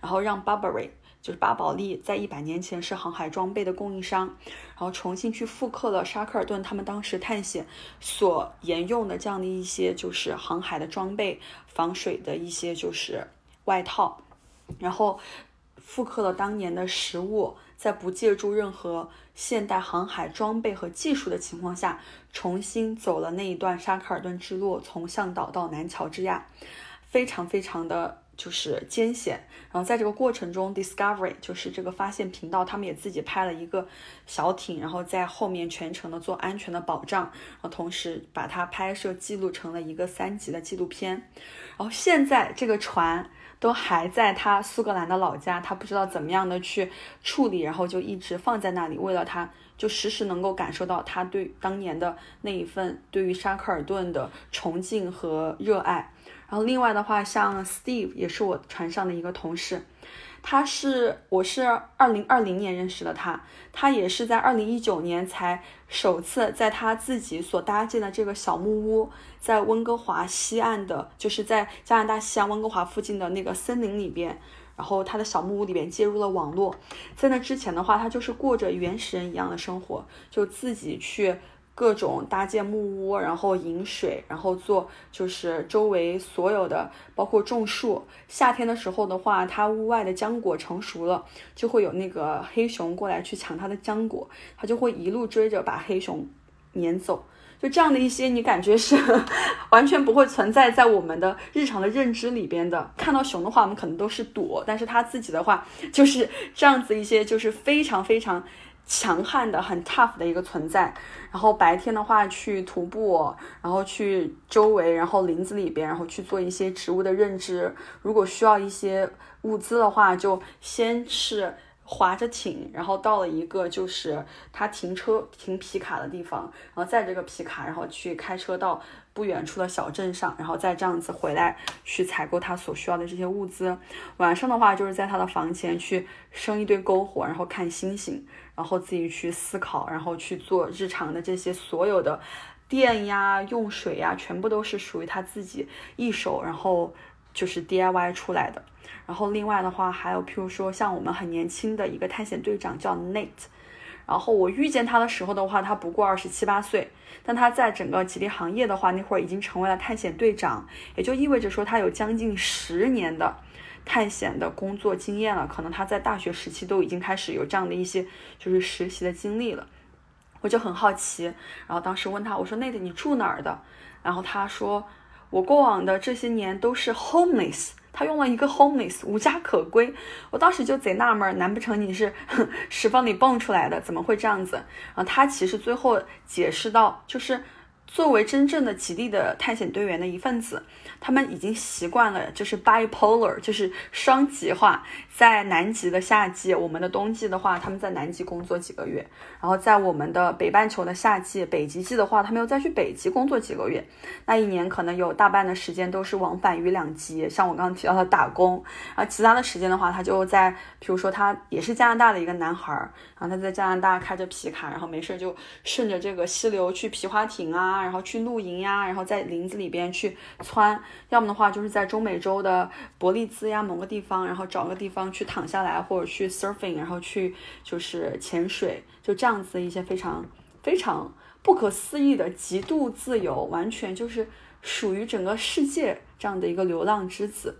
然后让 Barbary 就是巴宝莉在一百年前是航海装备的供应商，然后重新去复刻了沙克尔顿他们当时探险所沿用的这样的一些就是航海的装备，防水的一些就是。外套，然后复刻了当年的食物，在不借助任何现代航海装备和技术的情况下，重新走了那一段沙克尔顿之路，从向导到南乔治亚，非常非常的就是艰险。然后在这个过程中，Discovery 就是这个发现频道，他们也自己拍了一个小艇，然后在后面全程的做安全的保障，然后同时把它拍摄记录成了一个三集的纪录片。然后现在这个船。都还在他苏格兰的老家，他不知道怎么样的去处理，然后就一直放在那里，为了他，就时时能够感受到他对当年的那一份对于沙克尔顿的崇敬和热爱。然后另外的话，像 Steve 也是我船上的一个同事。他是，我是二零二零年认识的他，他也是在二零一九年才首次在他自己所搭建的这个小木屋，在温哥华西岸的，就是在加拿大西岸温哥华附近的那个森林里边，然后他的小木屋里边接入了网络。在那之前的话，他就是过着原始人一样的生活，就自己去。各种搭建木屋，然后引水，然后做就是周围所有的，包括种树。夏天的时候的话，它屋外的浆果成熟了，就会有那个黑熊过来去抢它的浆果，它就会一路追着把黑熊撵走。就这样的一些，你感觉是 完全不会存在在我们的日常的认知里边的。看到熊的话，我们可能都是躲，但是它自己的话就是这样子一些，就是非常非常。强悍的、很 tough 的一个存在。然后白天的话去徒步，然后去周围，然后林子里边，然后去做一些植物的认知。如果需要一些物资的话，就先是划着艇，然后到了一个就是他停车停皮卡的地方，然后在这个皮卡，然后去开车到不远处的小镇上，然后再这样子回来去采购他所需要的这些物资。晚上的话，就是在他的房前去生一堆篝火，然后看星星，然后自己去思考，然后去做日常的这些所有的电呀、用水呀，全部都是属于他自己一手，然后就是 DIY 出来的。然后另外的话，还有譬如说像我们很年轻的一个探险队长叫 Nate。然后我遇见他的时候的话，他不过二十七八岁，但他在整个吉利行业的话，那会儿已经成为了探险队长，也就意味着说他有将近十年的探险的工作经验了。可能他在大学时期都已经开始有这样的一些就是实习的经历了。我就很好奇，然后当时问他，我说：“那个你住哪儿的？”然后他说：“我过往的这些年都是 homeless。”他用了一个 homeless 无家可归，我当时就贼纳闷，难不成你是 石缝里蹦出来的？怎么会这样子？然后他其实最后解释到，就是作为真正的极地的探险队员的一份子。他们已经习惯了，就是 bipolar，就是双极化。在南极的夏季，我们的冬季的话，他们在南极工作几个月；然后在我们的北半球的夏季，北极季的话，他们又再去北极工作几个月。那一年可能有大半的时间都是往返于两极，像我刚刚提到的打工。然后其他的时间的话，他就在，比如说他也是加拿大的一个男孩儿，然后他在加拿大开着皮卡，然后没事就顺着这个溪流去皮划艇啊，然后去露营呀，然后在林子里边去窜。要么的话，就是在中美洲的伯利兹呀某个地方，然后找个地方去躺下来，或者去 surfing，然后去就是潜水，就这样子一些非常非常不可思议的极度自由，完全就是属于整个世界这样的一个流浪之子。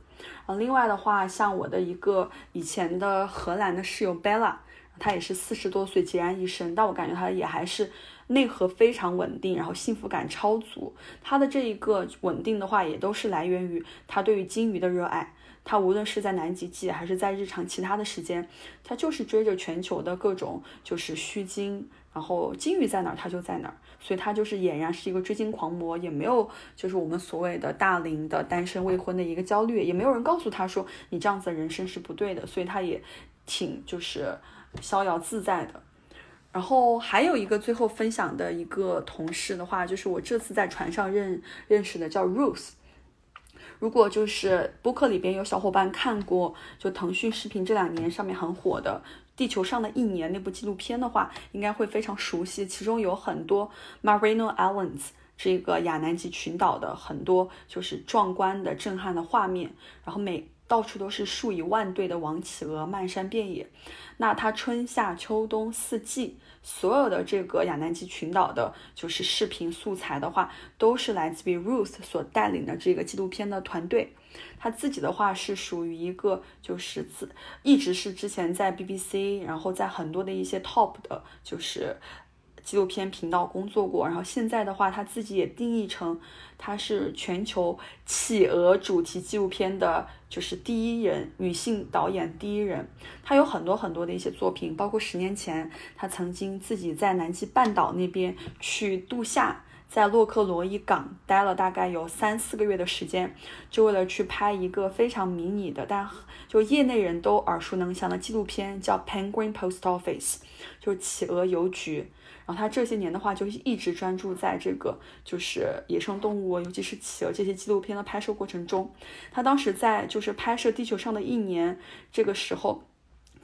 啊，另外的话，像我的一个以前的荷兰的室友 Bella，她也是四十多岁孑然一身，但我感觉她也还是。内核非常稳定，然后幸福感超足。他的这一个稳定的话，也都是来源于他对于金鱼的热爱。他无论是在南极季，还是在日常其他的时间，他就是追着全球的各种就是虚鲸，然后金鱼在哪儿他就在哪儿。所以他就是俨然是一个追鲸狂魔，也没有就是我们所谓的大龄的单身未婚的一个焦虑，也没有人告诉他说你这样子的人生是不对的。所以他也挺就是逍遥自在的。然后还有一个最后分享的一个同事的话，就是我这次在船上认认识的，叫 Ruth。如果就是播客里边有小伙伴看过，就腾讯视频这两年上面很火的《地球上的一年》那部纪录片的话，应该会非常熟悉。其中有很多 Marino Islands 这个亚南极群岛的很多就是壮观的、震撼的画面，然后每到处都是数以万对的王企鹅，漫山遍野。那它春夏秋冬四季。所有的这个亚南极群岛的，就是视频素材的话，都是来自于 Ruth 所带领的这个纪录片的团队。他自己的话是属于一个，就是自一直是之前在 BBC，然后在很多的一些 top 的，就是。纪录片频道工作过，然后现在的话，他自己也定义成他是全球企鹅主题纪录片的，就是第一人女性导演第一人。他有很多很多的一些作品，包括十年前他曾经自己在南极半岛那边去度夏，在洛克罗伊港待了大概有三四个月的时间，就为了去拍一个非常迷你的，但就业内人都耳熟能详的纪录片，叫《Penguin Post Office》，就是企鹅邮局。然后他这些年的话，就一直专注在这个就是野生动物，尤其是企鹅这些纪录片的拍摄过程中。他当时在就是拍摄《地球上的一年》这个时候，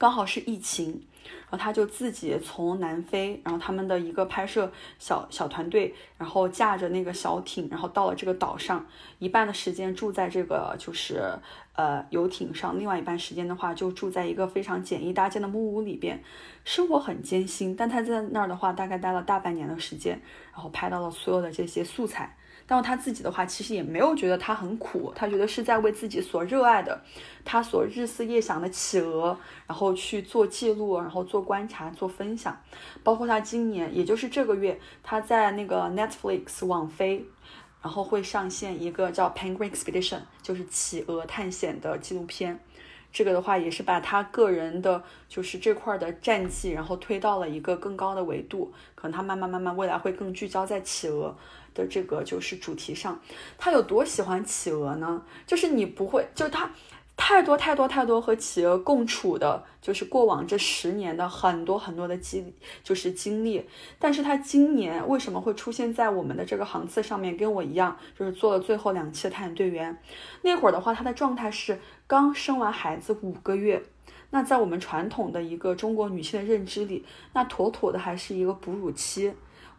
刚好是疫情。然后他就自己从南非，然后他们的一个拍摄小小团队，然后驾着那个小艇，然后到了这个岛上，一半的时间住在这个就是呃游艇上，另外一半时间的话就住在一个非常简易搭建的木屋里边，生活很艰辛。但他在那儿的话，大概待了大半年的时间，然后拍到了所有的这些素材。然后他自己的话，其实也没有觉得他很苦，他觉得是在为自己所热爱的，他所日思夜想的企鹅，然后去做记录，然后做观察、做分享。包括他今年，也就是这个月，他在那个 Netflix 网飞，然后会上线一个叫 Penguin Expedition，就是企鹅探险的纪录片。这个的话，也是把他个人的，就是这块的战绩，然后推到了一个更高的维度。可能他慢慢慢慢，未来会更聚焦在企鹅。的这个就是主题上，他有多喜欢企鹅呢？就是你不会，就是他。太多太多太多和企鹅共处的，就是过往这十年的很多很多的经，就是经历。但是他今年为什么会出现在我们的这个航次上面？跟我一样，就是做了最后两期的探险队员。那会儿的话，他的状态是刚生完孩子五个月。那在我们传统的一个中国女性的认知里，那妥妥的还是一个哺乳期，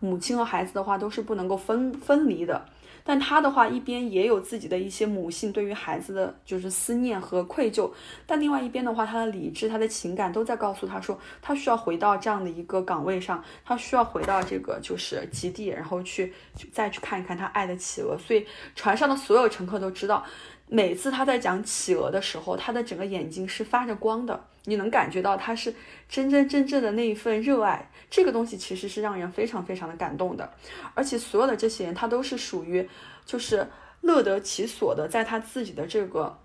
母亲和孩子的话都是不能够分分离的。但他的话，一边也有自己的一些母性对于孩子的就是思念和愧疚，但另外一边的话，他的理智、他的情感都在告诉他说，他需要回到这样的一个岗位上，他需要回到这个就是基地，然后去再去看一看他爱的企鹅。所以船上的所有乘客都知道。每次他在讲企鹅的时候，他的整个眼睛是发着光的，你能感觉到他是真真正正的那一份热爱。这个东西其实是让人非常非常的感动的，而且所有的这些人，他都是属于就是乐得其所的，在他自己的这个。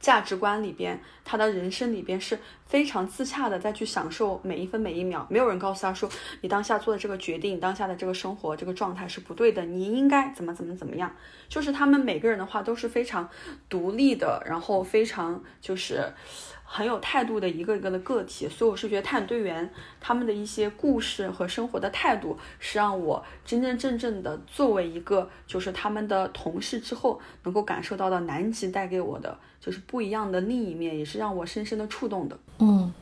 价值观里边，他的人生里边是非常自洽的，在去享受每一分每一秒。没有人告诉他说，你当下做的这个决定，当下的这个生活这个状态是不对的，你应该怎么怎么怎么样。就是他们每个人的话都是非常独立的，然后非常就是。很有态度的一个一个的个体，所以我是觉得探险队员他们的一些故事和生活的态度，是让我真真正正的作为一个就是他们的同事之后，能够感受到的南极带给我的就是不一样的另一面，也是让我深深的触动的。嗯，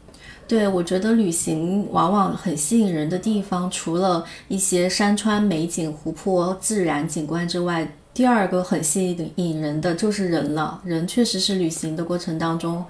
对，我觉得旅行往往很吸引人的地方，除了一些山川美景、湖泊、自然景观之外，第二个很吸引人的就是人了。人确实是旅行的过程当中。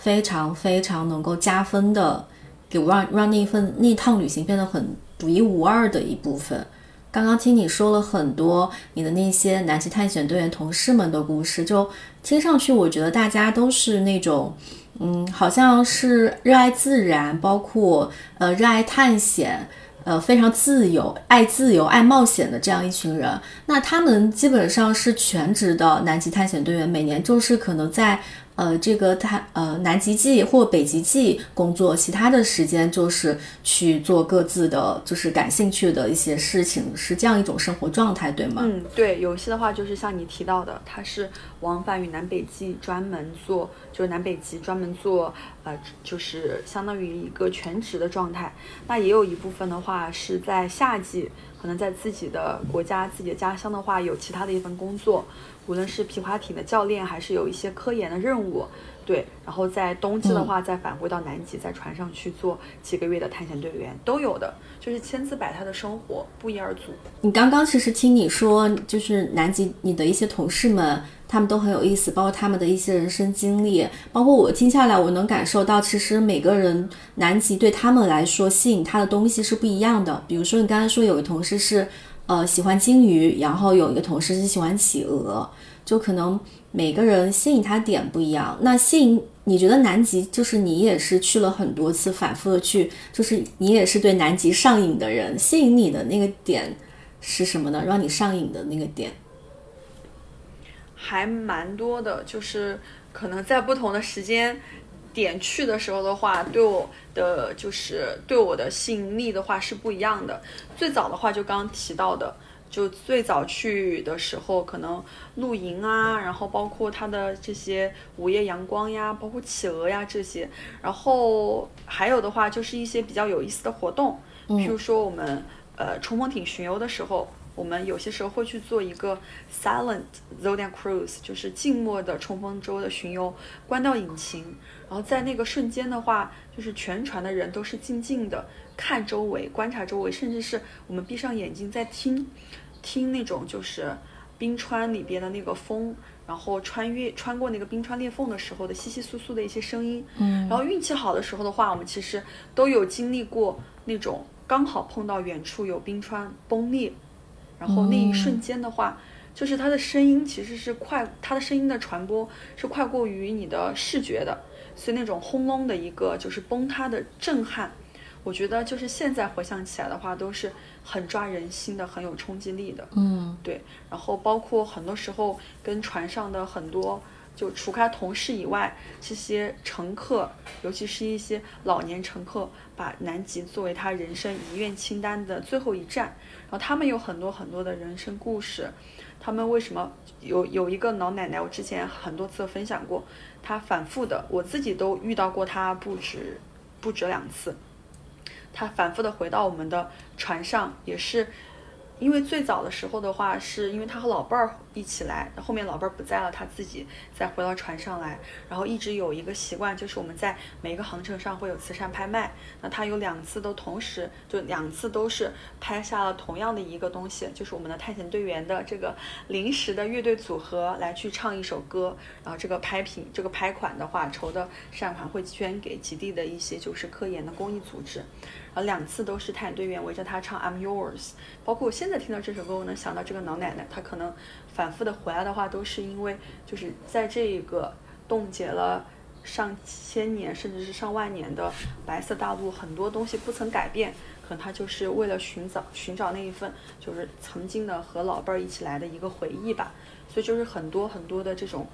非常非常能够加分的，给让让那一份那趟旅行变得很独一无二的一部分。刚刚听你说了很多你的那些南极探险队员同事们的故事，就听上去我觉得大家都是那种，嗯，好像是热爱自然，包括呃热爱探险，呃非常自由、爱自由、爱冒险的这样一群人。那他们基本上是全职的南极探险队员，每年就是可能在。呃，这个他呃南极季或北极季工作，其他的时间就是去做各自的就是感兴趣的一些事情，是这样一种生活状态，对吗？嗯，对。有些的话就是像你提到的，他是往返于南北极，专门做就是南北极专门做呃就是相当于一个全职的状态。那也有一部分的话是在夏季，可能在自己的国家、自己的家乡的话，有其他的一份工作。无论是皮划艇的教练，还是有一些科研的任务，对，然后在冬季的话，再返回到南极，在船上去做几个月的探险队员，都有的，就是千姿百态的生活，不一而足。你刚刚其实听你说，就是南极你的一些同事们，他们都很有意思，包括他们的一些人生经历，包括我听下来，我能感受到，其实每个人南极对他们来说吸引他的东西是不一样的。比如说你刚才说有个同事是。呃，喜欢鲸鱼，然后有一个同事是喜欢企鹅，就可能每个人吸引他点不一样。那吸引你觉得南极就是你也是去了很多次，反复的去，就是你也是对南极上瘾的人。吸引你的那个点是什么呢？让你上瘾的那个点还蛮多的，就是可能在不同的时间。点去的时候的话，对我的就是对我的吸引力的话是不一样的。最早的话就刚刚提到的，就最早去的时候，可能露营啊，然后包括它的这些午夜阳光呀，包括企鹅呀这些。然后还有的话就是一些比较有意思的活动，譬如说我们呃冲锋艇巡游的时候。我们有些时候会去做一个 silent zodiac cruise，就是静默的冲锋舟的巡游，关掉引擎，然后在那个瞬间的话，就是全船的人都是静静的看周围，观察周围，甚至是我们闭上眼睛在听，听那种就是冰川里边的那个风，然后穿越穿过那个冰川裂缝的时候的稀稀疏疏的一些声音。嗯，然后运气好的时候的话，我们其实都有经历过那种刚好碰到远处有冰川崩裂。然后那一瞬间的话，就是它的声音其实是快，它的声音的传播是快过于你的视觉的，所以那种轰隆的一个就是崩塌的震撼，我觉得就是现在回想起来的话，都是很抓人心的，很有冲击力的。嗯，对。然后包括很多时候跟船上的很多。就除开同事以外，这些乘客，尤其是一些老年乘客，把南极作为他人生遗愿清单的最后一站。然后他们有很多很多的人生故事，他们为什么有有一个老奶奶，我之前很多次分享过，她反复的，我自己都遇到过她不止不止两次，她反复的回到我们的船上，也是。因为最早的时候的话，是因为他和老伴儿一起来，后面老伴儿不在了，他自己再回到船上来，然后一直有一个习惯，就是我们在每一个航程上会有慈善拍卖，那他有两次都同时，就两次都是拍下了同样的一个东西，就是我们的探险队员的这个临时的乐队组合来去唱一首歌，然后这个拍品，这个拍款的话，筹的善款会捐给极地的一些就是科研的公益组织。两次都是探险队员围着他唱 I'm Yours，包括我现在听到这首歌，我能想到这个老奶奶，她可能反复的回来的话，都是因为就是在这个冻结了上千年甚至是上万年的白色大陆，很多东西不曾改变，可能她就是为了寻找寻找那一份就是曾经的和老伴儿一起来的一个回忆吧，所以就是很多很多的这种，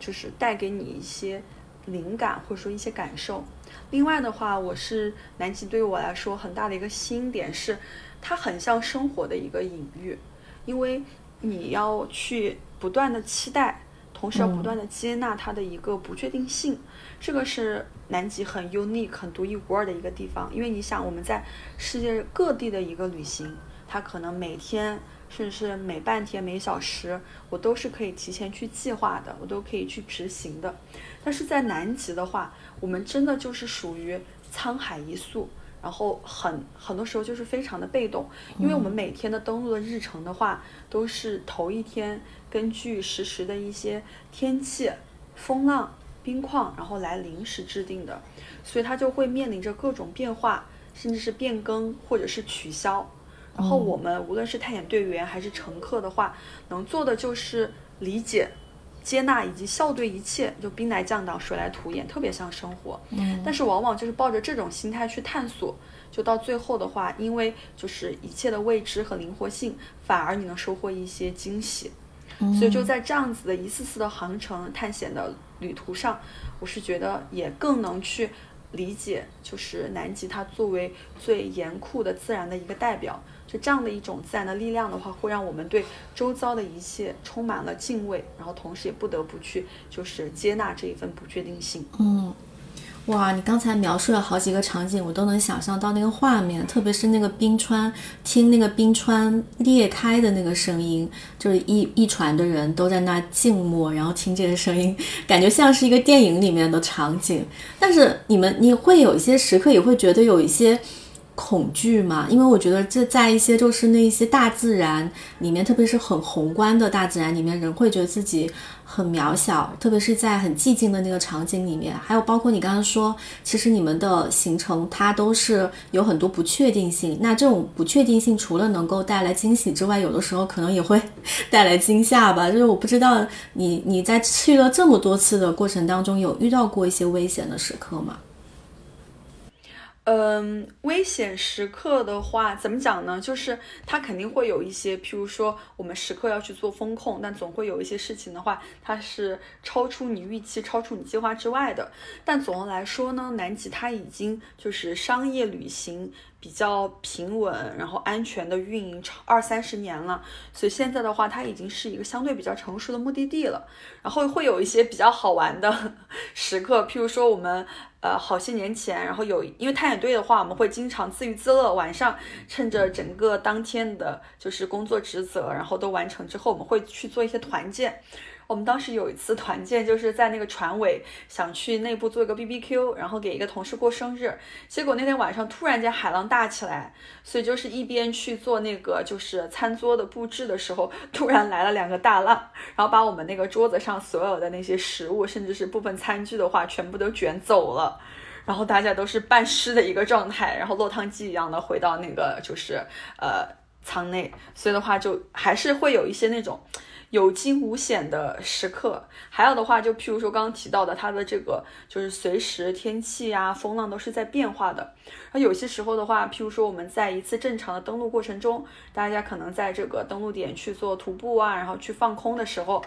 就是带给你一些灵感或者说一些感受。另外的话，我是南极对于我来说很大的一个吸引点是，它很像生活的一个隐喻，因为你要去不断的期待，同时要不断的接纳它的一个不确定性，这个是南极很 unique、很独一无二的一个地方。因为你想，我们在世界各地的一个旅行，它可能每天。甚至是每半天、每小时，我都是可以提前去计划的，我都可以去执行的。但是在南极的话，我们真的就是属于沧海一粟，然后很很多时候就是非常的被动，因为我们每天的登陆的日程的话，都是头一天根据实时的一些天气、风浪、冰况，然后来临时制定的，所以它就会面临着各种变化，甚至是变更或者是取消。然后我们无论是探险队员还是乘客的话，能做的就是理解、接纳以及笑对一切，就兵来将挡，水来土掩，特别像生活。嗯。但是往往就是抱着这种心态去探索，就到最后的话，因为就是一切的未知和灵活性，反而你能收获一些惊喜。所以就在这样子的一次次的航程探险的旅途上，我是觉得也更能去理解，就是南极它作为最严酷的自然的一个代表。这样的一种自然的力量的话，会让我们对周遭的一切充满了敬畏，然后同时也不得不去就是接纳这一份不确定性。嗯，哇，你刚才描述了好几个场景，我都能想象到那个画面，特别是那个冰川，听那个冰川裂开的那个声音，就是一一船的人都在那静默，然后听这个声音，感觉像是一个电影里面的场景。但是你们，你会有一些时刻也会觉得有一些。恐惧嘛，因为我觉得这在一些就是那一些大自然里面，特别是很宏观的大自然里面，人会觉得自己很渺小，特别是在很寂静的那个场景里面。还有包括你刚刚说，其实你们的行程它都是有很多不确定性。那这种不确定性除了能够带来惊喜之外，有的时候可能也会带来惊吓吧。就是我不知道你你在去了这么多次的过程当中，有遇到过一些危险的时刻吗？嗯，危险时刻的话，怎么讲呢？就是它肯定会有一些，譬如说我们时刻要去做风控，但总会有一些事情的话，它是超出你预期、超出你计划之外的。但总的来说呢，南极它已经就是商业旅行。比较平稳，然后安全的运营超二三十年了，所以现在的话，它已经是一个相对比较成熟的目的地了。然后会有一些比较好玩的时刻，譬如说我们呃好些年前，然后有因为探险队的话，我们会经常自娱自乐，晚上趁着整个当天的就是工作职责，然后都完成之后，我们会去做一些团建。我们当时有一次团建，就是在那个船尾想去内部做一个 B B Q，然后给一个同事过生日。结果那天晚上突然间海浪大起来，所以就是一边去做那个就是餐桌的布置的时候，突然来了两个大浪，然后把我们那个桌子上所有的那些食物，甚至是部分餐具的话，全部都卷走了。然后大家都是半湿的一个状态，然后落汤鸡一样的回到那个就是呃舱内。所以的话，就还是会有一些那种。有惊无险的时刻，还有的话，就譬如说刚刚提到的，它的这个就是随时天气呀、风浪都是在变化的。而有些时候的话，譬如说我们在一次正常的登陆过程中，大家可能在这个登陆点去做徒步啊，然后去放空的时候，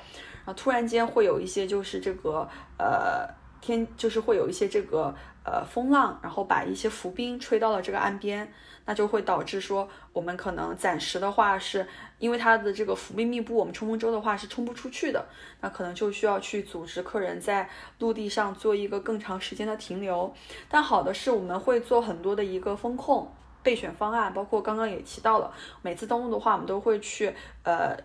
然后突然间会有一些就是这个呃天就是会有一些这个呃风浪，然后把一些浮冰吹到了这个岸边，那就会导致说我们可能暂时的话是因为它的这个浮冰密布，我们冲锋舟的话是冲不出去的，那可能就需要去组织客人在陆地上做一个更长时间的停留。但好的是我们会做很多的一个风控备选方案，包括刚刚也提到了，每次登陆的话，我们都会去呃。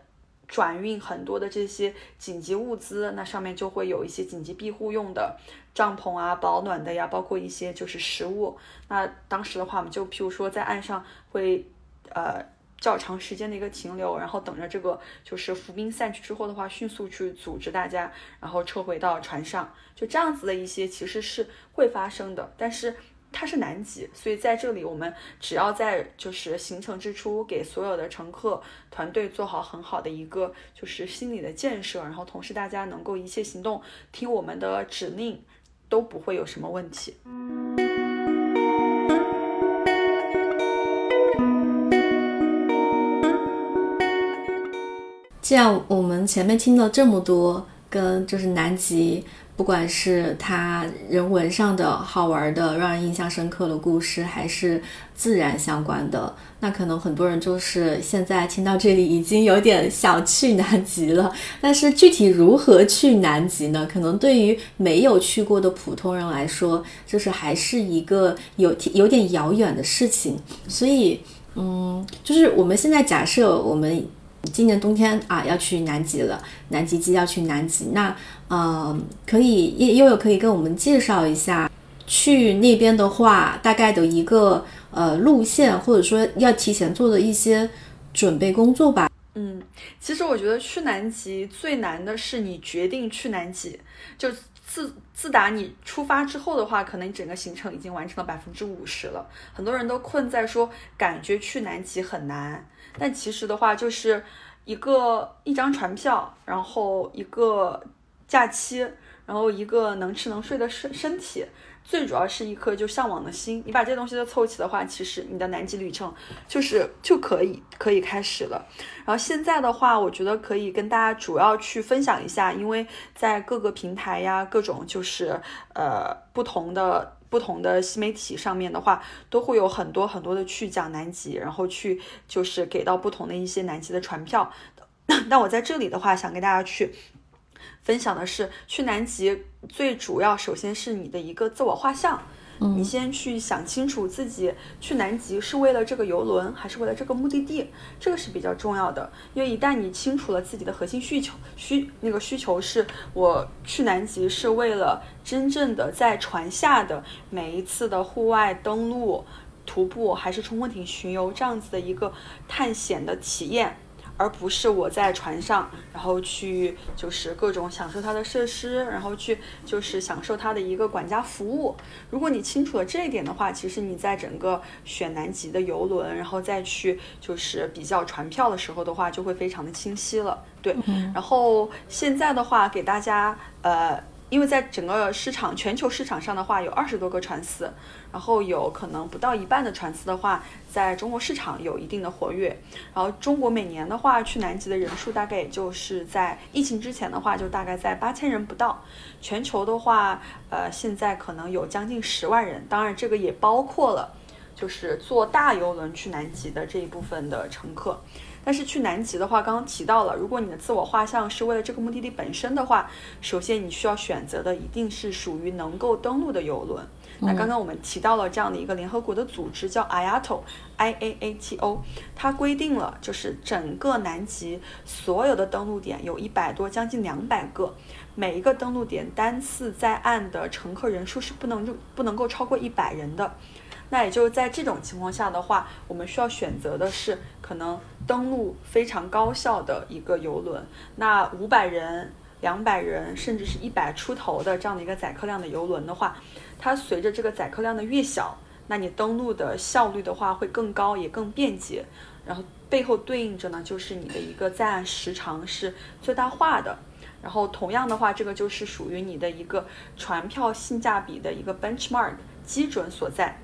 转运很多的这些紧急物资，那上面就会有一些紧急庇护用的帐篷啊、保暖的呀，包括一些就是食物。那当时的话，我们就譬如说在岸上会呃较长时间的一个停留，然后等着这个就是浮冰散去之后的话，迅速去组织大家，然后撤回到船上。就这样子的一些其实是会发生的，但是。它是南极，所以在这里我们只要在就是行程之初给所有的乘客团队做好很好的一个就是心理的建设，然后同时大家能够一切行动听我们的指令，都不会有什么问题。这样，我们前面听了这么多跟就是南极。不管是它人文上的好玩的、让人印象深刻的故事，还是自然相关的，那可能很多人就是现在听到这里已经有点想去南极了。但是具体如何去南极呢？可能对于没有去过的普通人来说，就是还是一个有有点遥远的事情。所以，嗯，就是我们现在假设我们。今年冬天啊，要去南极了。南极季要去南极，那呃，可以悠悠可以跟我们介绍一下，去那边的话，大概的一个呃路线，或者说要提前做的一些准备工作吧。嗯，其实我觉得去南极最难的是你决定去南极，就自自打你出发之后的话，可能整个行程已经完成了百分之五十了。很多人都困在说感觉去南极很难。但其实的话，就是一个一张船票，然后一个假期，然后一个能吃能睡的身身体，最主要是一颗就向往的心。你把这些东西都凑齐的话，其实你的南极旅程就是就可以可以开始了。然后现在的话，我觉得可以跟大家主要去分享一下，因为在各个平台呀，各种就是呃不同的。不同的新媒体上面的话，都会有很多很多的去讲南极，然后去就是给到不同的一些南极的船票。但我在这里的话，想跟大家去分享的是，去南极最主要，首先是你的一个自我画像。你先去想清楚自己去南极是为了这个游轮，还是为了这个目的地，这个是比较重要的。因为一旦你清楚了自己的核心需求，需那个需求是我去南极是为了真正的在船下的每一次的户外登陆、徒步还是冲锋艇巡游这样子的一个探险的体验。而不是我在船上，然后去就是各种享受它的设施，然后去就是享受它的一个管家服务。如果你清楚了这一点的话，其实你在整个选南极的游轮，然后再去就是比较船票的时候的话，就会非常的清晰了。对，然后现在的话给大家呃。因为在整个市场、全球市场上的话，有二十多个船司，然后有可能不到一半的船次的话，在中国市场有一定的活跃。然后中国每年的话，去南极的人数大概也就是在疫情之前的话，就大概在八千人不到。全球的话，呃，现在可能有将近十万人，当然这个也包括了，就是坐大游轮去南极的这一部分的乘客。但是去南极的话，刚刚提到了，如果你的自我画像是为了这个目的地本身的话，首先你需要选择的一定是属于能够登陆的游轮。那刚刚我们提到了这样的一个联合国的组织叫 IATO，I A A T O，它规定了就是整个南极所有的登陆点有一百多，将近两百个，每一个登陆点单次在岸的乘客人数是不能不能够超过一百人的。那也就是在这种情况下的话，我们需要选择的是可能登陆非常高效的一个游轮。那五百人、两百人，甚至是一百出头的这样的一个载客量的游轮的话，它随着这个载客量的越小，那你登陆的效率的话会更高，也更便捷。然后背后对应着呢，就是你的一个在岸时长是最大化的。然后同样的话，这个就是属于你的一个船票性价比的一个 benchmark 基准所在。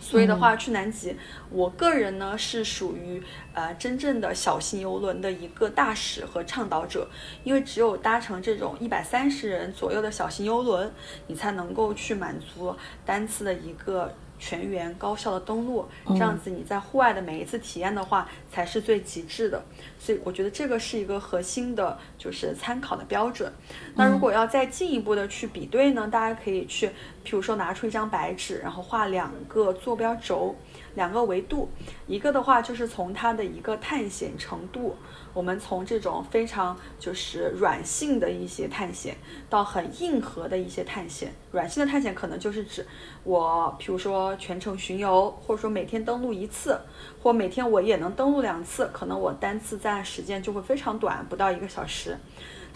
所以的话，去南极，我个人呢是属于呃真正的小型游轮的一个大使和倡导者，因为只有搭乘这种一百三十人左右的小型游轮，你才能够去满足单次的一个。全员高效的登录，这样子你在户外的每一次体验的话，才是最极致的。所以我觉得这个是一个核心的，就是参考的标准。那如果要再进一步的去比对呢，大家可以去，比如说拿出一张白纸，然后画两个坐标轴。两个维度，一个的话就是从它的一个探险程度，我们从这种非常就是软性的一些探险，到很硬核的一些探险。软性的探险可能就是指我，比如说全程巡游，或者说每天登陆一次，或每天我也能登录两次，可能我单次在岸时间就会非常短，不到一个小时。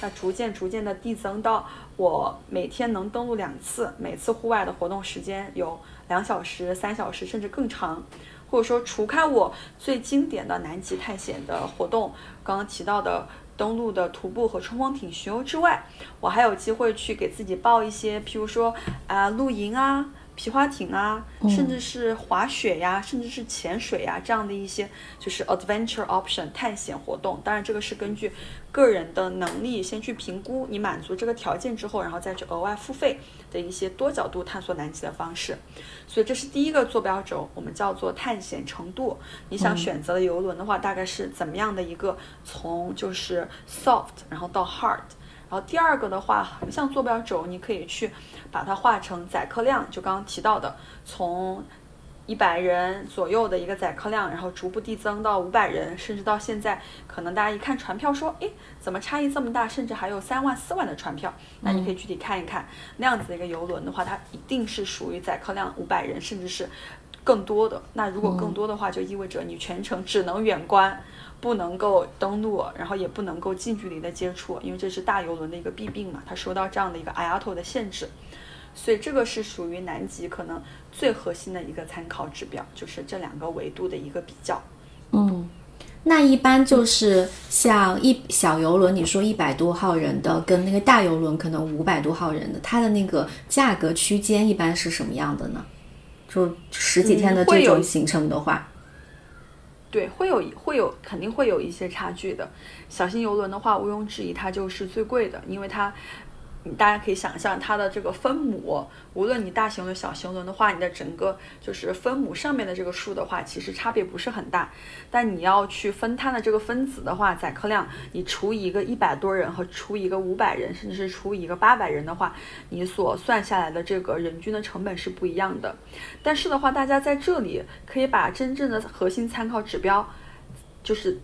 那逐渐逐渐的递增到我每天能登陆两次，每次户外的活动时间有。两小时、三小时，甚至更长，或者说，除开我最经典的南极探险的活动，刚刚提到的登陆的徒步和冲锋艇巡游之外，我还有机会去给自己报一些，譬如说啊，露营啊。皮划艇啊，甚至是滑雪呀，甚至是潜水呀，这样的一些就是 adventure option 探险活动。当然，这个是根据个人的能力先去评估，你满足这个条件之后，然后再去额外付费的一些多角度探索南极的方式。所以，这是第一个坐标轴，我们叫做探险程度。你想选择的游轮的话，大概是怎么样的一个从就是 soft 然后到 hard。然后第二个的话，横向坐标轴，你可以去把它画成载客量，就刚刚提到的，从一百人左右的一个载客量，然后逐步递增到五百人，甚至到现在，可能大家一看船票说，哎，怎么差异这么大？甚至还有三万、四万的船票，那你可以具体看一看，那样子的一个游轮的话，它一定是属于载客量五百人，甚至是更多的。那如果更多的话，就意味着你全程只能远观。不能够登陆，然后也不能够近距离的接触，因为这是大游轮的一个弊病嘛，它受到这样的一个 IATO 的限制，所以这个是属于南极可能最核心的一个参考指标，就是这两个维度的一个比较。嗯，那一般就是像一小游轮，你说一百多号人的，跟那个大游轮可能五百多号人的，它的那个价格区间一般是什么样的呢？就十几天的这种行程的话。对，会有会有肯定会有一些差距的。小型游轮的话，毋庸置疑它就是最贵的，因为它。大家可以想象它的这个分母，无论你大型轮、小型轮的话，你的整个就是分母上面的这个数的话，其实差别不是很大。但你要去分摊的这个分子的话，载客量，你除以一个一百多人和除一个五百人，甚至是除以一个八百人的话，你所算下来的这个人均的成本是不一样的。但是的话，大家在这里可以把真正的核心参考指标，就是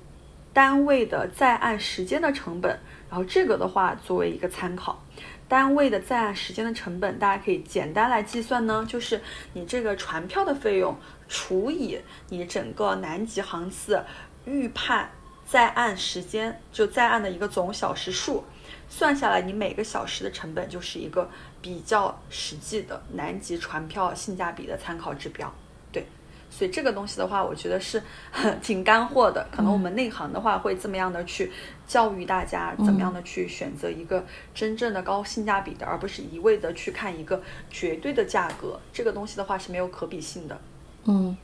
单位的在岸时间的成本。然后这个的话，作为一个参考，单位的在岸时间的成本，大家可以简单来计算呢，就是你这个船票的费用除以你整个南极航次预判在岸时间，就在岸的一个总小时数，算下来你每个小时的成本就是一个比较实际的南极船票性价比的参考指标。所以这个东西的话，我觉得是 挺干货的。可能我们内行的话会这么样的去教育大家，怎么样的去选择一个真正的高性价比的，而不是一味的去看一个绝对的价格。这个东西的话是没有可比性的。嗯。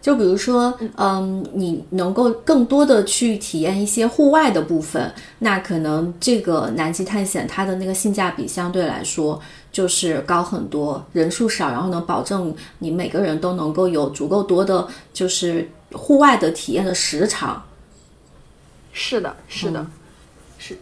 就比如说，嗯，你能够更多的去体验一些户外的部分，那可能这个南极探险它的那个性价比相对来说就是高很多，人数少，然后能保证你每个人都能够有足够多的，就是户外的体验的时长。是的，是的。是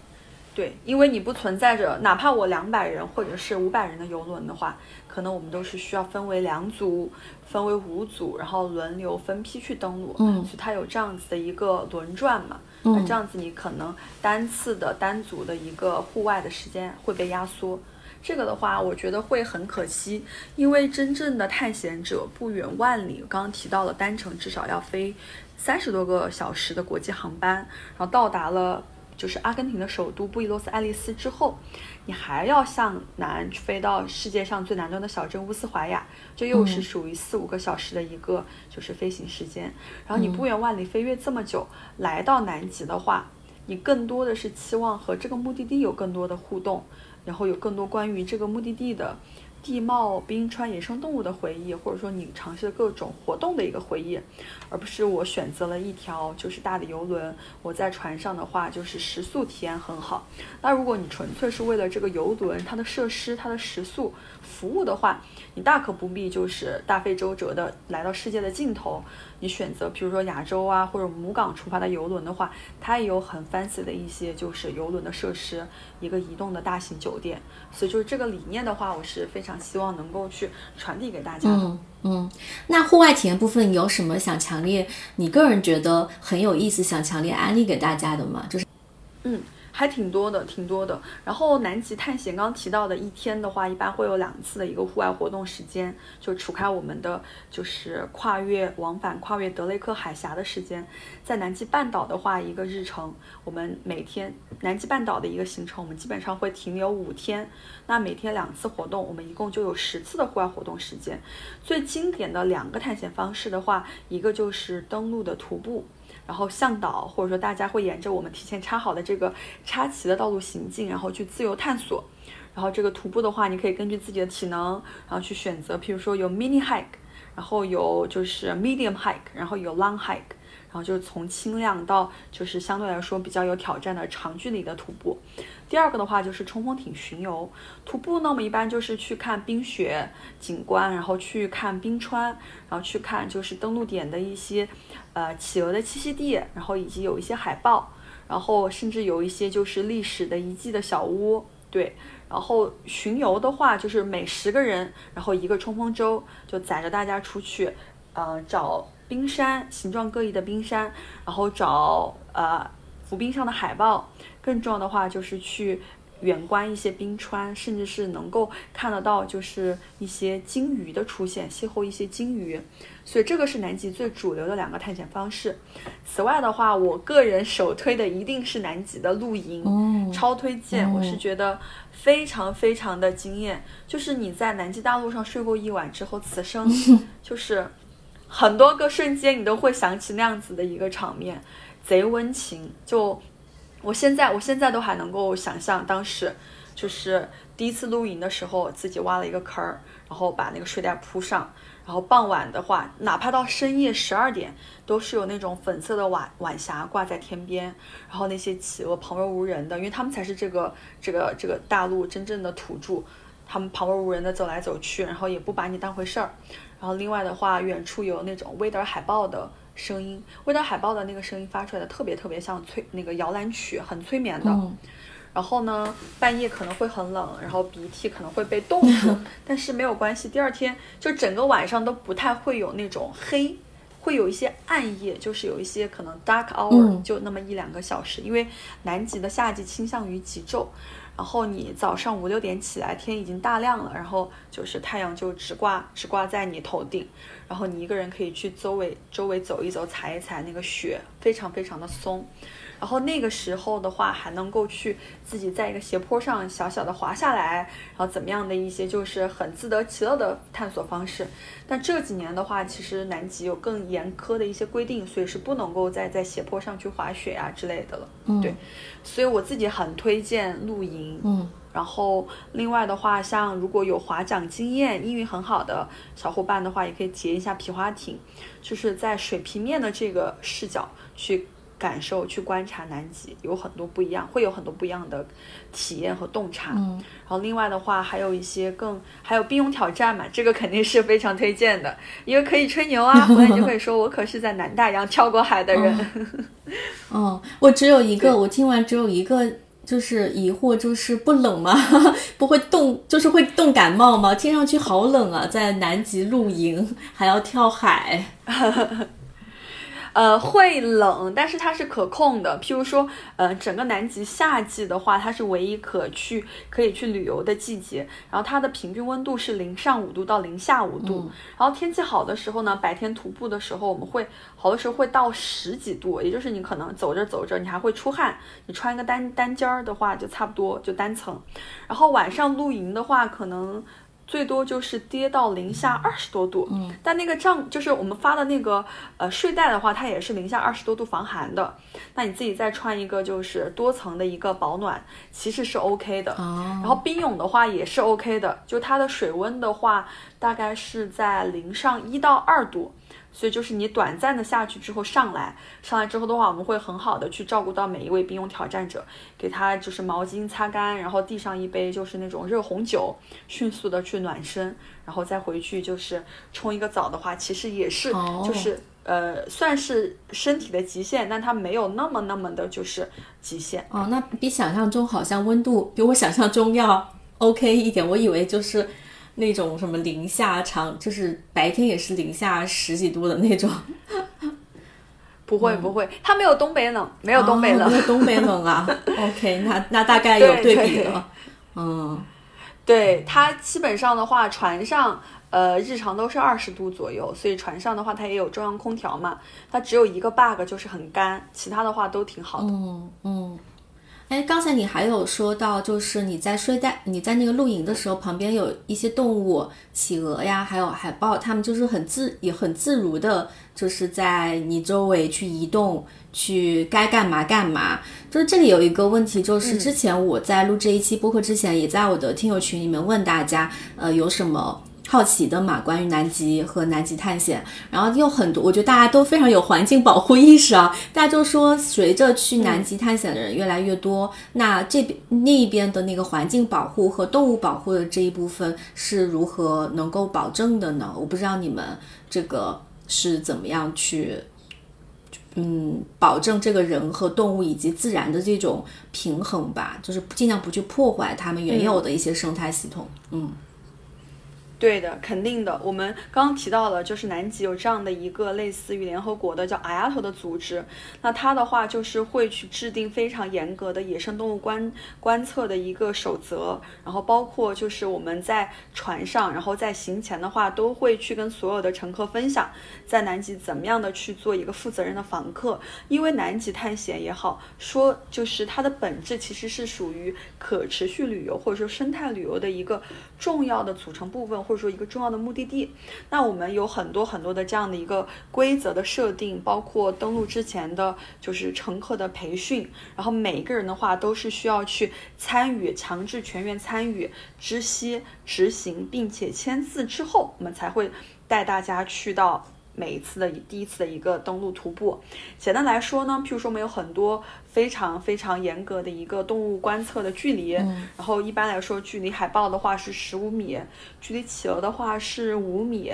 对，因为你不存在着，哪怕我两百人或者是五百人的游轮的话，可能我们都是需要分为两组，分为五组，然后轮流分批去登陆。嗯，所以它有这样子的一个轮转嘛。嗯，那这样子你可能单次的单组的一个户外的时间会被压缩。这个的话，我觉得会很可惜，因为真正的探险者不远万里，刚刚提到了单程至少要飞三十多个小时的国际航班，然后到达了。就是阿根廷的首都布宜诺斯艾利斯之后，你还要向南飞到世界上最南端的小镇乌斯怀亚，这又是属于四五个小时的一个就是飞行时间。然后你不远万里飞越这么久来到南极的话，你更多的是期望和这个目的地有更多的互动，然后有更多关于这个目的地的地貌、冰川、野生动物的回忆，或者说你尝试的各种活动的一个回忆，而不是我选择了一条就是大的游轮，我在船上的话就是食宿体验很好。那如果你纯粹是为了这个游轮它的设施、它的食宿服务的话，你大可不必就是大费周折的来到世界的尽头。你选择比如说亚洲啊或者母港出发的游轮的话，它也有很 fancy 的一些就是游轮的设施，一个移动的大型酒店。所以就是这个理念的话，我是非常希望能够去传递给大家的。嗯嗯，那户外体验部分有什么想强烈，你个人觉得很有意思，想强烈安利给大家的吗？就是，嗯。还挺多的，挺多的。然后南极探险刚提到的一天的话，一般会有两次的一个户外活动时间，就除开我们的就是跨越往返跨越德雷克海峡的时间，在南极半岛的话，一个日程，我们每天南极半岛的一个行程，我们基本上会停留五天。那每天两次活动，我们一共就有十次的户外活动时间。最经典的两个探险方式的话，一个就是登陆的徒步。然后向导或者说大家会沿着我们提前插好的这个插旗的道路行进，然后去自由探索。然后这个徒步的话，你可以根据自己的体能，然后去选择，譬如说有 mini hike，然后有就是 medium hike，然后有 long hike。然后就是从轻量到就是相对来说比较有挑战的长距离的徒步。第二个的话就是冲锋艇巡游徒步呢，我们一般就是去看冰雪景观，然后去看冰川，然后去看就是登陆点的一些呃企鹅的栖息地，然后以及有一些海豹，然后甚至有一些就是历史的遗迹的小屋。对，然后巡游的话就是每十个人，然后一个冲锋舟就载着大家出去，呃找。冰山，形状各异的冰山，然后找呃浮冰上的海豹，更重要的话就是去远观一些冰川，甚至是能够看得到就是一些鲸鱼的出现，邂逅一些鲸鱼，所以这个是南极最主流的两个探险方式。此外的话，我个人首推的一定是南极的露营，超推荐，我是觉得非常非常的惊艳。就是你在南极大陆上睡过一晚之后，此生 就是。很多个瞬间，你都会想起那样子的一个场面，贼温情。就我现在，我现在都还能够想象当时，就是第一次露营的时候，自己挖了一个坑儿，然后把那个睡袋铺上，然后傍晚的话，哪怕到深夜十二点，都是有那种粉色的晚晚霞挂在天边，然后那些企鹅旁若无人的，因为他们才是这个这个这个大陆真正的土著，他们旁若无人的走来走去，然后也不把你当回事儿。然后另外的话，远处有那种威德尔海豹的声音，味道海豹的那个声音发出来的特别特别像催那个摇篮曲，很催眠的。然后呢，半夜可能会很冷，然后鼻涕可能会被冻住，但是没有关系，第二天就整个晚上都不太会有那种黑，会有一些暗夜，就是有一些可能 dark hour，就那么一两个小时，因为南极的夏季倾向于极昼。然后你早上五六点起来，天已经大亮了，然后就是太阳就直挂直挂在你头顶，然后你一个人可以去周围周围走一走，踩一踩那个雪，非常非常的松。然后那个时候的话，还能够去自己在一个斜坡上小小的滑下来，然后怎么样的一些就是很自得其乐的探索方式。但这几年的话，其实南极有更严苛的一些规定，所以是不能够再在斜坡上去滑雪啊之类的了。嗯，对，所以我自己很推荐露营。嗯，然后另外的话，像如果有划桨经验、英语很好的小伙伴的话，也可以体验一下皮划艇，就是在水平面的这个视角去。感受去观察南极有很多不一样，会有很多不一样的体验和洞察。嗯，然后另外的话还有一些更还有冰泳挑战嘛，这个肯定是非常推荐的，因为可以吹牛啊，回来就可以说我可是在南大洋跳过海的人。哦，我只有一个，我听完只有一个就是疑惑，就是不冷吗？不会冻，就是会冻感冒吗？听上去好冷啊，在南极露营还要跳海。呃，会冷，但是它是可控的。譬如说，呃，整个南极夏季的话，它是唯一可去可以去旅游的季节。然后它的平均温度是零上五度到零下五度。然后天气好的时候呢，白天徒步的时候，我们会好的时候会到十几度，也就是你可能走着走着，你还会出汗。你穿一个单单间儿的话，就差不多就单层。然后晚上露营的话，可能。最多就是跌到零下二十多度。嗯，但那个帐就是我们发的那个呃睡袋的话，它也是零下二十多度防寒的。那你自己再穿一个就是多层的一个保暖，其实是 OK 的。哦，然后冰泳的话也是 OK 的，就它的水温的话大概是在零上一到二度。所以就是你短暂的下去之后上来，上来之后的话，我们会很好的去照顾到每一位冰泳挑战者，给他就是毛巾擦干，然后递上一杯就是那种热红酒，迅速的去暖身，然后再回去就是冲一个澡的话，其实也是就是呃算是身体的极限，但它没有那么那么的就是极限。哦，那比想象中好像温度比我想象中要 OK 一点，我以为就是。那种什么零下长，就是白天也是零下十几度的那种，不会不会，它没有东北冷，没有东北冷，没有东北冷啊。OK，那那大概有对比了。嗯，对，它基本上的话，船上呃日常都是二十度左右，所以船上的话它也有中央空调嘛，它只有一个 bug 就是很干，其他的话都挺好的。嗯嗯。哎，刚才你还有说到，就是你在睡袋，你在那个露营的时候，旁边有一些动物，企鹅呀，还有海豹，它们就是很自也很自如的，就是在你周围去移动，去该干嘛干嘛。就是这里有一个问题，就是之前我在录这一期播客之前，也在我的听友群里面问大家，呃，有什么？好奇的嘛，关于南极和南极探险，然后又很多，我觉得大家都非常有环境保护意识啊。大家就说，随着去南极探险的人越来越多，那这边那一边的那个环境保护和动物保护的这一部分是如何能够保证的呢？我不知道你们这个是怎么样去，嗯，保证这个人和动物以及自然的这种平衡吧，就是尽量不去破坏他们原有的一些生态系统，嗯。对的，肯定的。我们刚刚提到了，就是南极有这样的一个类似于联合国的叫 IATA 的组织，那它的话就是会去制定非常严格的野生动物观观测的一个守则，然后包括就是我们在船上，然后在行前的话，都会去跟所有的乘客分享，在南极怎么样的去做一个负责任的访客。因为南极探险也好，说就是它的本质其实是属于可持续旅游或者说生态旅游的一个重要的组成部分。或者说一个重要的目的地，那我们有很多很多的这样的一个规则的设定，包括登录之前的就是乘客的培训，然后每一个人的话都是需要去参与，强制全员参与、知悉、执行，并且签字之后，我们才会带大家去到。每一次的第一次的一个登陆徒步，简单来说呢，譬如说我们有很多非常非常严格的一个动物观测的距离，然后一般来说，距离海豹的话是十五米，距离企鹅的话是五米，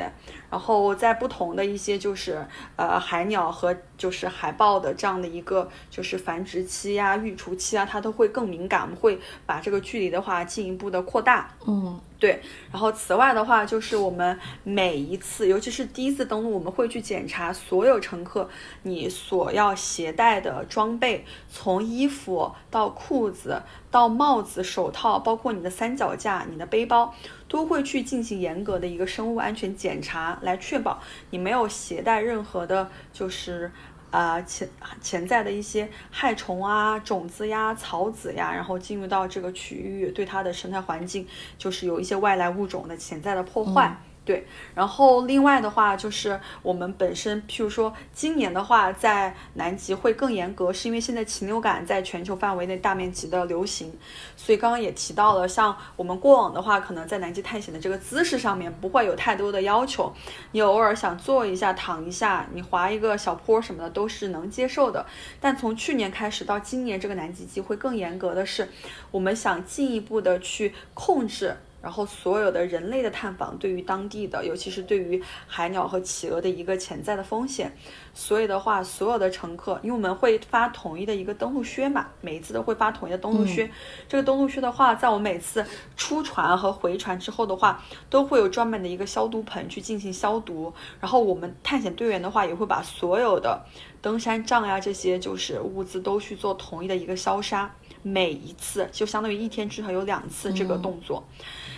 然后在不同的一些就是呃海鸟和就是海豹的这样的一个就是繁殖期呀、育雏期啊，它都会更敏感，我们会把这个距离的话进一步的扩大。嗯。对，然后此外的话，就是我们每一次，尤其是第一次登陆，我们会去检查所有乘客你所要携带的装备，从衣服到裤子到帽子、手套，包括你的三脚架、你的背包，都会去进行严格的一个生物安全检查，来确保你没有携带任何的，就是。啊，潜潜在的一些害虫啊、种子呀、草籽呀，然后进入到这个区域，对它的生态环境就是有一些外来物种的潜在的破坏。对，然后另外的话就是我们本身，譬如说今年的话，在南极会更严格，是因为现在禽流感在全球范围内大面积的流行，所以刚刚也提到了，像我们过往的话，可能在南极探险的这个姿势上面不会有太多的要求，你偶尔想坐一下、躺一下，你滑一个小坡什么的都是能接受的。但从去年开始到今年，这个南极季会更严格的是，我们想进一步的去控制。然后所有的人类的探访，对于当地的，尤其是对于海鸟和企鹅的一个潜在的风险，所以的话，所有的乘客，因为我们会发统一的一个登陆靴嘛，每一次都会发统一的登陆靴。这个登陆靴的话，在我每次出船和回船之后的话，都会有专门的一个消毒盆去进行消毒。然后我们探险队员的话，也会把所有的登山杖呀这些就是物资都去做统一的一个消杀。每一次就相当于一天至少有两次这个动作。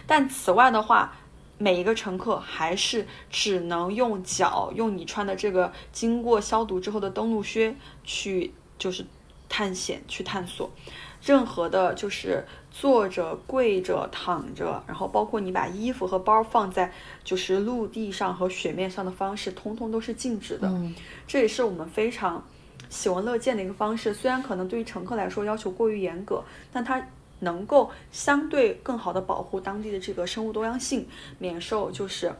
但此外的话，每一个乘客还是只能用脚，用你穿的这个经过消毒之后的登陆靴去，就是探险去探索。任何的，就是坐着、跪着、躺着，然后包括你把衣服和包放在就是陆地上和雪面上的方式，通通都是禁止的。这也是我们非常喜闻乐见的一个方式。虽然可能对于乘客来说要求过于严格，但它能够相对更好的保护当地的这个生物多样性，免受就是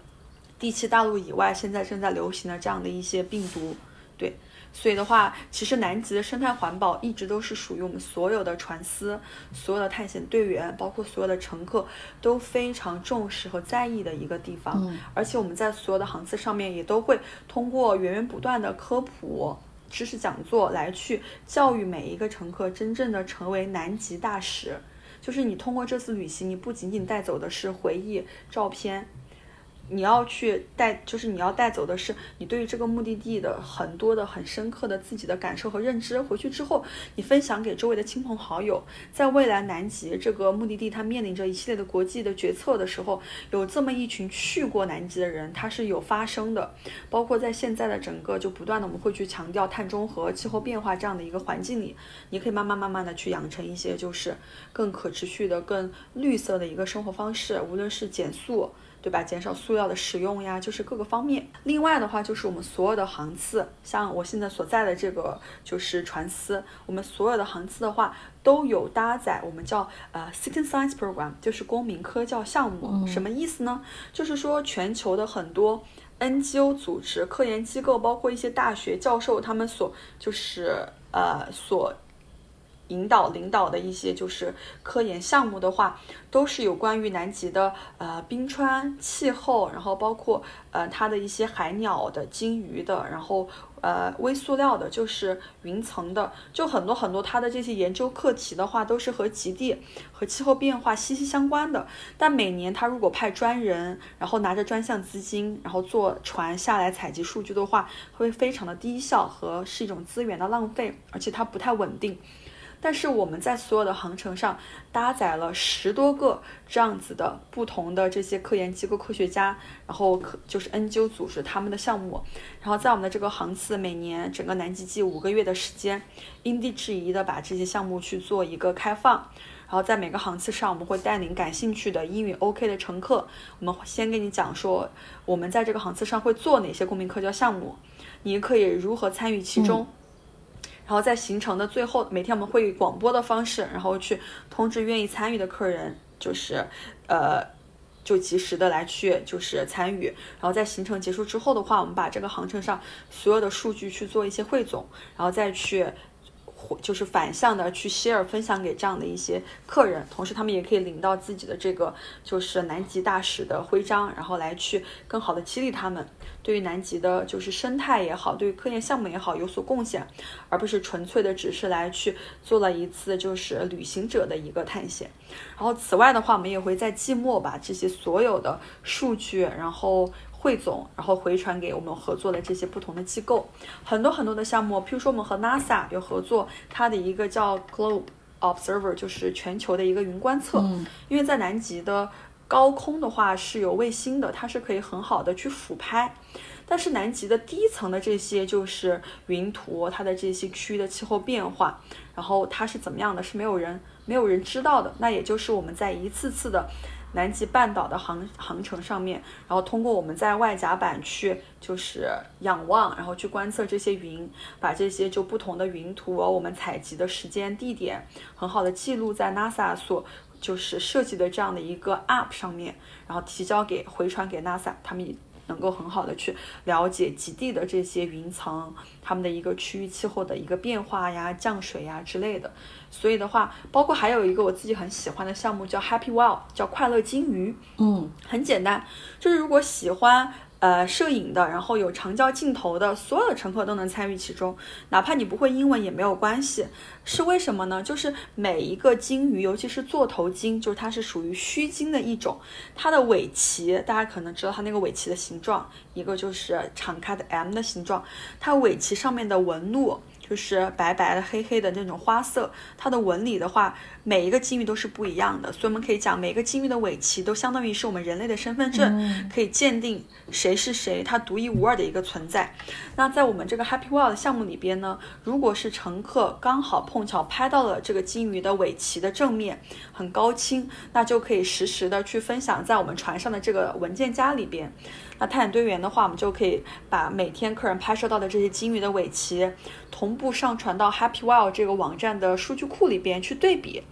第七大陆以外现在正在流行的这样的一些病毒。对。所以的话，其实南极的生态环保一直都是属于我们所有的船司、所有的探险队员，包括所有的乘客都非常重视和在意的一个地方。嗯，而且我们在所有的航次上面也都会通过源源不断的科普、知识讲座来去教育每一个乘客，真正的成为南极大使。就是你通过这次旅行，你不仅仅带走的是回忆、照片。你要去带，就是你要带走的是你对于这个目的地的很多的很深刻的自己的感受和认知。回去之后，你分享给周围的亲朋好友。在未来南极这个目的地，它面临着一系列的国际的决策的时候，有这么一群去过南极的人，他是有发生的。包括在现在的整个就不断的我们会去强调碳中和、气候变化这样的一个环境里，你可以慢慢慢慢的去养成一些就是更可持续的、更绿色的一个生活方式，无论是减速。对吧？减少塑料的使用呀，就是各个方面。另外的话，就是我们所有的航次，像我现在所在的这个就是船司，我们所有的航次的话，都有搭载我们叫呃 Citizen Science Program，就是公民科教项目。什么意思呢？就是说全球的很多 NGO 组织、科研机构，包括一些大学教授，他们所就是呃所。引导领导的一些就是科研项目的话，都是有关于南极的呃冰川气候，然后包括呃它的一些海鸟的、鲸鱼的，然后呃微塑料的，就是云层的，就很多很多它的这些研究课题的话，都是和极地和气候变化息息相关的。但每年他如果派专人，然后拿着专项资金，然后坐船下来采集数据的话，会非常的低效和是一种资源的浪费，而且它不太稳定。但是我们在所有的航程上搭载了十多个这样子的不同的这些科研机构科学家，然后可就是 NGO 组织他们的项目，然后在我们的这个航次每年整个南极季五个月的时间，因地制宜的把这些项目去做一个开放，然后在每个航次上我们会带领感兴趣的英语 OK 的乘客，我们先跟你讲说我们在这个航次上会做哪些公民科教项目，你可以如何参与其中。然后在行程的最后，每天我们会以广播的方式，然后去通知愿意参与的客人，就是，呃，就及时的来去就是参与。然后在行程结束之后的话，我们把这个航程上所有的数据去做一些汇总，然后再去。就是反向的去 share 分享给这样的一些客人，同时他们也可以领到自己的这个就是南极大使的徽章，然后来去更好的激励他们，对于南极的就是生态也好，对于科研项目也好有所贡献，而不是纯粹的只是来去做了一次就是旅行者的一个探险。然后此外的话，我们也会在季末把这些所有的数据，然后。汇总，然后回传给我们合作的这些不同的机构，很多很多的项目，譬如说我们和 NASA 有合作，它的一个叫 Globe Observer，就是全球的一个云观测。嗯，因为在南极的高空的话是有卫星的，它是可以很好的去俯拍，但是南极的低层的这些就是云图，它的这些区域的气候变化，然后它是怎么样的，是没有人没有人知道的。那也就是我们在一次次的。南极半岛的航航程上面，然后通过我们在外甲板去就是仰望，然后去观测这些云，把这些就不同的云图，我们采集的时间地点，很好的记录在 NASA 所就是设计的这样的一个 App 上面，然后提交给回传给 NASA，他们能够很好的去了解极地的这些云层，他们的一个区域气候的一个变化呀、降水呀之类的。所以的话，包括还有一个我自己很喜欢的项目叫 Happy Well，叫快乐鲸鱼。嗯，很简单，就是如果喜欢呃摄影的，然后有长焦镜头的，所有的乘客都能参与其中，哪怕你不会英文也没有关系。是为什么呢？就是每一个鲸鱼，尤其是座头鲸，就是它是属于须鲸的一种，它的尾鳍大家可能知道它那个尾鳍的形状，一个就是敞开的 M 的形状，它尾鳍上面的纹路。就是白白的、黑黑的那种花色。它的纹理的话，每一个金鱼都是不一样的，所以我们可以讲，每个金鱼的尾鳍都相当于是我们人类的身份证，可以鉴定谁是谁，它独一无二的一个存在。那在我们这个 Happy Wild 项目里边呢，如果是乘客刚好碰巧拍到了这个金鱼的尾鳍的正面，很高清，那就可以实时的去分享在我们船上的这个文件夹里边。那探险队员的话，我们就可以把每天客人拍摄到的这些金鱼的尾鳍，同步上传到 Happy Wild 这个网站的数据库里边去对比。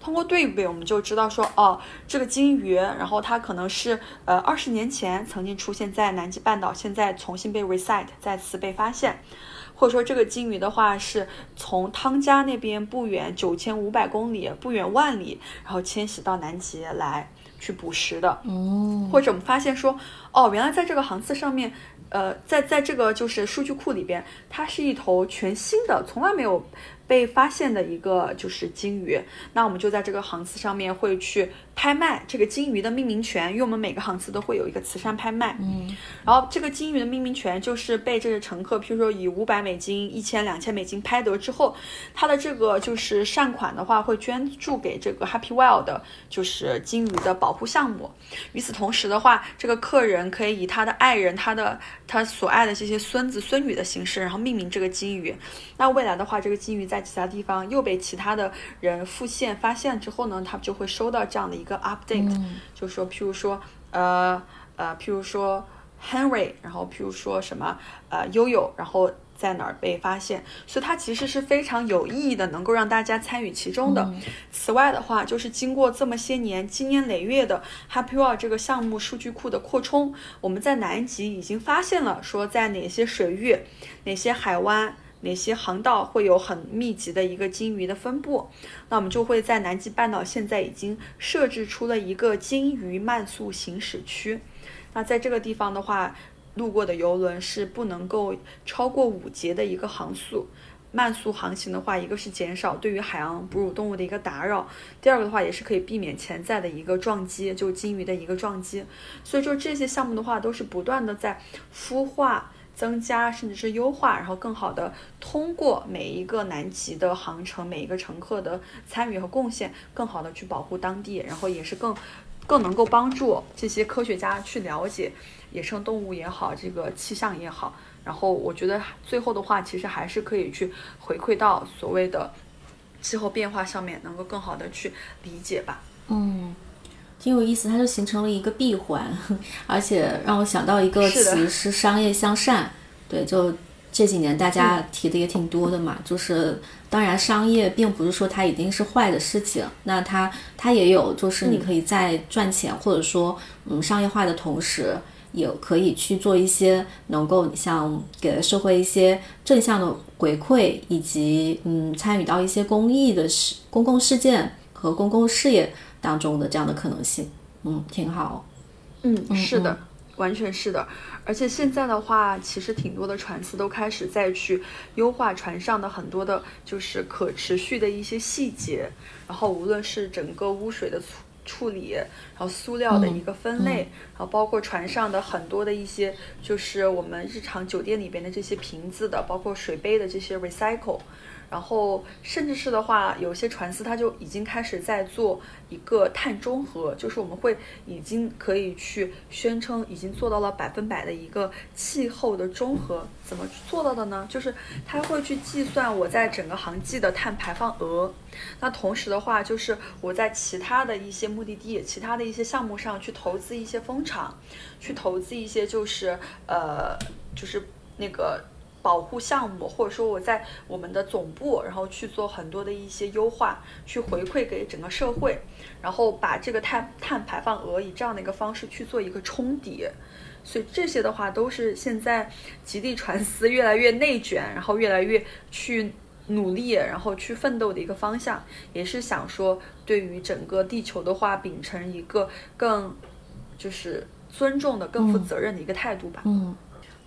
通过对比，我们就知道说，哦，这个金鱼，然后它可能是呃二十年前曾经出现在南极半岛，现在重新被 reset，再次被发现。或者说这个金鱼的话，是从汤加那边不远九千五百公里，不远万里，然后迁徙到南极来。去捕食的，哦，或者我们发现说，哦，原来在这个航次上面，呃，在在这个就是数据库里边，它是一头全新的，从来没有。被发现的一个就是金鱼，那我们就在这个航次上面会去拍卖这个金鱼的命名权，因为我们每个航次都会有一个慈善拍卖，嗯，然后这个金鱼的命名权就是被这个乘客，譬如说以五百美金、一千、两千美金拍得之后，他的这个就是善款的话会捐助给这个 Happy Wild 的，就是金鱼的保护项目。与此同时的话，这个客人可以以他的爱人、他的他所爱的这些孙子孙女的形式，然后命名这个金鱼。那未来的话，这个金鱼在其他地方又被其他的人复现发现之后呢，他就会收到这样的一个 update，就说譬如说呃呃，譬如说 Henry，然后譬如说什么呃悠悠，然后在哪儿被发现，所以它其实是非常有意义的，能够让大家参与其中的。此外的话，就是经过这么些年、积年累月的 Happy World 这个项目数据库的扩充，我们在南极已经发现了说在哪些水域、哪些海湾。哪些航道会有很密集的一个鲸鱼的分布？那我们就会在南极半岛现在已经设置出了一个鲸鱼慢速行驶区。那在这个地方的话，路过的游轮是不能够超过五节的一个航速。慢速航行的话，一个是减少对于海洋哺乳动物的一个打扰，第二个的话也是可以避免潜在的一个撞击，就鲸鱼的一个撞击。所以说这些项目的话，都是不断的在孵化。增加甚至是优化，然后更好的通过每一个南极的航程，每一个乘客的参与和贡献，更好的去保护当地，然后也是更更能够帮助这些科学家去了解野生动物也好，这个气象也好。然后我觉得最后的话，其实还是可以去回馈到所谓的气候变化上面，能够更好的去理解吧。嗯。挺有意思，它就形成了一个闭环，而且让我想到一个词是商业向善。对，就这几年大家提的也挺多的嘛。就是当然，商业并不是说它一定是坏的事情，那它它也有，就是你可以在赚钱或者说嗯商业化的同时，也可以去做一些能够像给社会一些正向的回馈，以及嗯参与到一些公益的事、公共事件和公共事业。当中的这样的可能性，嗯，挺好。嗯，是的，完全是的。而且现在的话，其实挺多的船司都开始再去优化船上的很多的，就是可持续的一些细节。然后无论是整个污水的处处理，然后塑料的一个分类，然后包括船上的很多的一些，就是我们日常酒店里边的这些瓶子的，包括水杯的这些 recycle。然后，甚至是的话，有些船司他就已经开始在做一个碳中和，就是我们会已经可以去宣称已经做到了百分百的一个气候的中和。怎么做到的呢？就是他会去计算我在整个航季的碳排放额。那同时的话，就是我在其他的一些目的地、其他的一些项目上去投资一些风场，去投资一些就是呃，就是那个。保护项目，或者说我在我们的总部，然后去做很多的一些优化，去回馈给整个社会，然后把这个碳碳排放额以这样的一个方式去做一个冲抵，所以这些的话都是现在极地船思越来越内卷，然后越来越去努力，然后去奋斗的一个方向，也是想说对于整个地球的话，秉承一个更就是尊重的、更负责任的一个态度吧。嗯。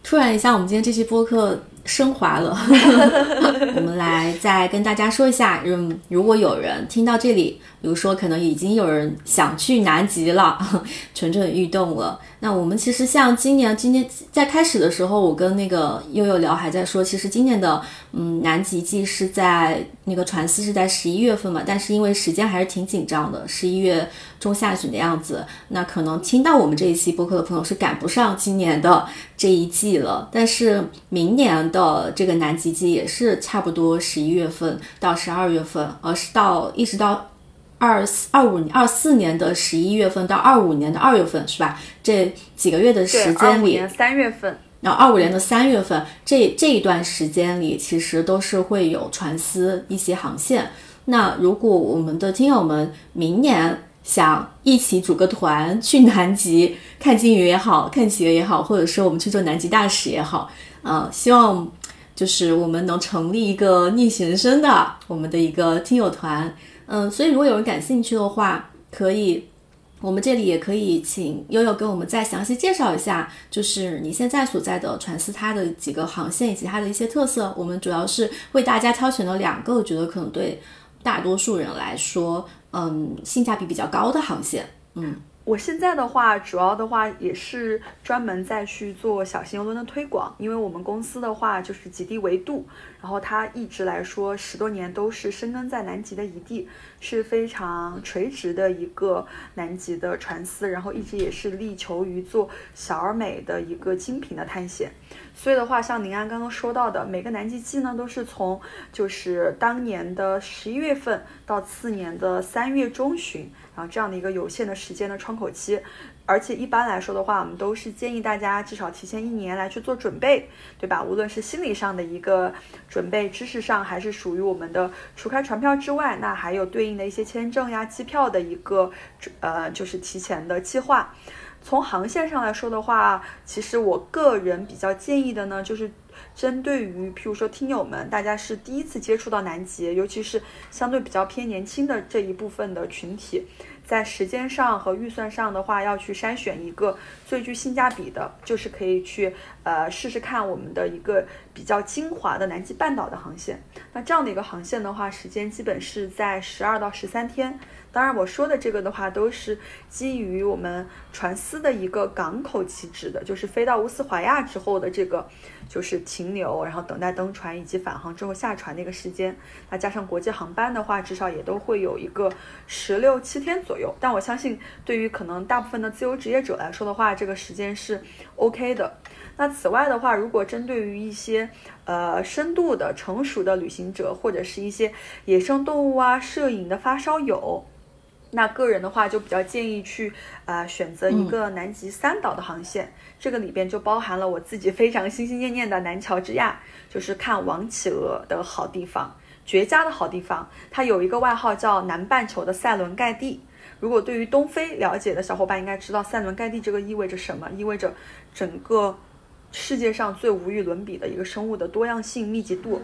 突然一下，我们今天这期播客升华了。我们来再跟大家说一下，嗯，如果有人听到这里，比如说可能已经有人想去南极了，蠢蠢欲动了。那我们其实像今年，今年在开始的时候，我跟那个悠悠聊，还在说，其实今年的嗯南极季是在那个船思是在十一月份嘛，但是因为时间还是挺紧张的，十一月中下旬的样子，那可能听到我们这一期播客的朋友是赶不上今年的这一季了。但是明年的这个南极季也是差不多十一月份到十二月份，而是到一直到。二四二五二四年的十一月份到二五年的二月份是吧？这几个月的时间里，三月份，然后二五年的三月份，这这一段时间里，其实都是会有船司一些航线。那如果我们的听友们明年想一起组个团去南极看鲸鱼也好看企鹅也好，或者说我们去做南极大使也好，嗯，希望就是我们能成立一个逆行人生的我们的一个听友团。嗯，所以如果有人感兴趣的话，可以，我们这里也可以请悠悠给我们再详细介绍一下，就是你现在所在的船思它的几个航线以及它的一些特色。我们主要是为大家挑选了两个，我觉得可能对大多数人来说，嗯，性价比比较高的航线。嗯。我现在的话，主要的话也是专门在去做小型游轮的推广，因为我们公司的话就是极地维度，然后它一直来说十多年都是深耕在南极的一地，是非常垂直的一个南极的船司，然后一直也是力求于做小而美的一个精品的探险。所以的话，像宁安刚刚说到的，每个南极季呢都是从就是当年的十一月份到次年的三月中旬。啊这样的一个有限的时间的窗口期，而且一般来说的话，我们都是建议大家至少提前一年来去做准备，对吧？无论是心理上的一个准备，知识上还是属于我们的除开船票之外，那还有对应的一些签证呀、机票的一个呃，就是提前的计划。从航线上来说的话，其实我个人比较建议的呢，就是针对于譬如说听友们，大家是第一次接触到南极，尤其是相对比较偏年轻的这一部分的群体。在时间上和预算上的话，要去筛选一个最具性价比的，就是可以去呃试试看我们的一个比较精华的南极半岛的航线。那这样的一个航线的话，时间基本是在十二到十三天。当然，我说的这个的话，都是基于我们船司的一个港口起止的，就是飞到乌斯怀亚之后的这个，就是停留，然后等待登船以及返航之后下船的一个时间。那加上国际航班的话，至少也都会有一个十六七天左右。但我相信，对于可能大部分的自由职业者来说的话，这个时间是 OK 的。那此外的话，如果针对于一些呃深度的成熟的旅行者，或者是一些野生动物啊、摄影的发烧友。那个人的话就比较建议去啊选择一个南极三岛的航线，这个里边就包含了我自己非常心心念念的南乔治亚，就是看王企鹅的好地方，绝佳的好地方。它有一个外号叫南半球的塞伦盖蒂。如果对于东非了解的小伙伴应该知道塞伦盖蒂这个意味着什么？意味着整个世界上最无与伦比的一个生物的多样性密集度。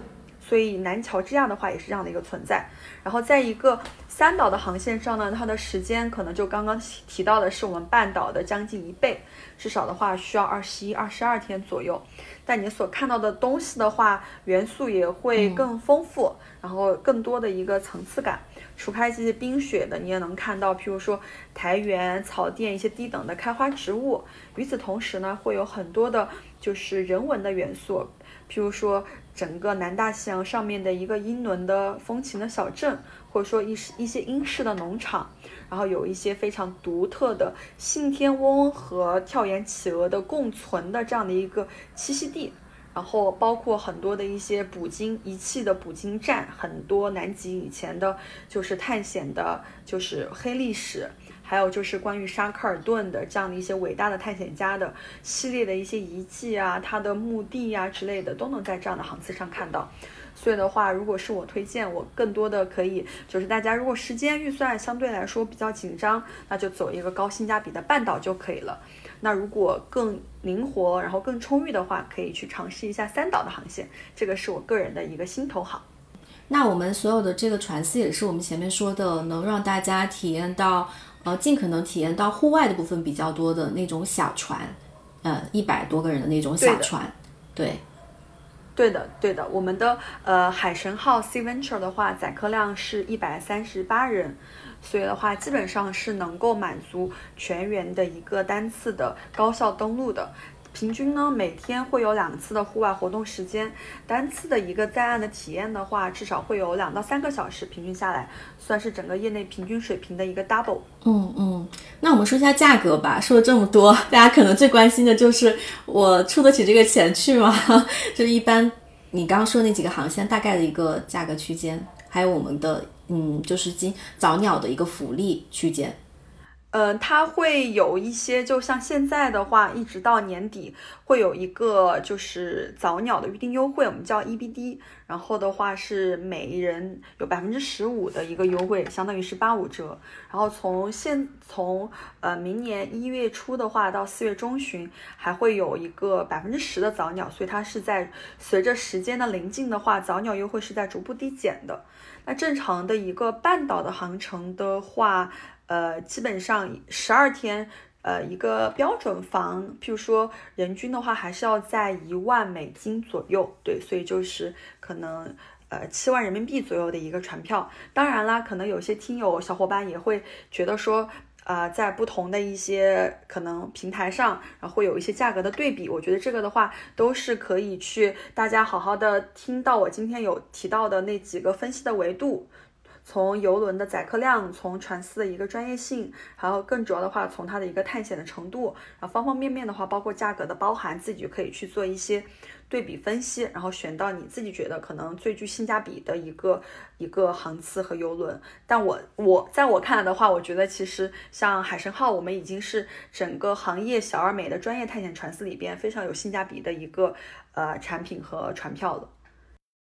所以南乔治亚的话也是这样的一个存在。然后在一个三岛的航线上呢，它的时间可能就刚刚提到的是我们半岛的将近一倍，至少的话需要二十一、二十二天左右。但你所看到的东西的话，元素也会更丰富，然后更多的一个层次感。除开这些冰雪的，你也能看到，譬如说苔原、草甸一些低等的开花植物。与此同时呢，会有很多的就是人文的元素，譬如说整个南大西洋上面的一个英伦的风情的小镇。或者说一一些英式的农场，然后有一些非常独特的信天翁和跳岩企鹅的共存的这样的一个栖息地，然后包括很多的一些捕鲸仪器的捕鲸站，很多南极以前的就是探险的，就是黑历史，还有就是关于沙克尔顿的这样的一些伟大的探险家的系列的一些遗迹啊，他的墓地呀之类的，都能在这样的航次上看到。所以的话，如果是我推荐，我更多的可以就是大家如果时间预算相对来说比较紧张，那就走一个高性价比的半岛就可以了。那如果更灵活，然后更充裕的话，可以去尝试一下三岛的航线。这个是我个人的一个心头好。那我们所有的这个船次也是我们前面说的，能让大家体验到呃尽可能体验到户外的部分比较多的那种小船，呃一百多个人的那种小船，对。对的，对的，我们的呃海神号 Sea Venture 的话，载客量是一百三十八人，所以的话基本上是能够满足全员的一个单次的高效登陆的。平均呢，每天会有两次的户外活动时间，单次的一个在岸的体验的话，至少会有两到三个小时，平均下来算是整个业内平均水平的一个 double。嗯嗯，那我们说一下价格吧。说了这么多，大家可能最关心的就是我出得起这个钱去吗？就是一般你刚刚说那几个航线大概的一个价格区间，还有我们的嗯，就是今早鸟的一个福利区间。嗯，它会有一些，就像现在的话，一直到年底会有一个就是早鸟的预订优惠，我们叫 EBD，然后的话是每人有百分之十五的一个优惠，相当于是八五折。然后从现从呃明年一月初的话到四月中旬还会有一个百分之十的早鸟，所以它是在随着时间的临近的话，早鸟优惠是在逐步递减的。那正常的一个半岛的航程的话。呃，基本上十二天，呃，一个标准房，譬如说人均的话，还是要在一万美金左右，对，所以就是可能呃七万人民币左右的一个船票。当然啦，可能有些听友小伙伴也会觉得说，呃，在不同的一些可能平台上，然后会有一些价格的对比。我觉得这个的话，都是可以去大家好好的听到我今天有提到的那几个分析的维度。从游轮的载客量，从船司的一个专业性，然后更主要的话，从它的一个探险的程度，然后方方面面的话，包括价格的包含，自己就可以去做一些对比分析，然后选到你自己觉得可能最具性价比的一个一个航次和游轮。但我我在我看来的话，我觉得其实像海神号，我们已经是整个行业小而美的专业探险船司里边非常有性价比的一个呃产品和船票了。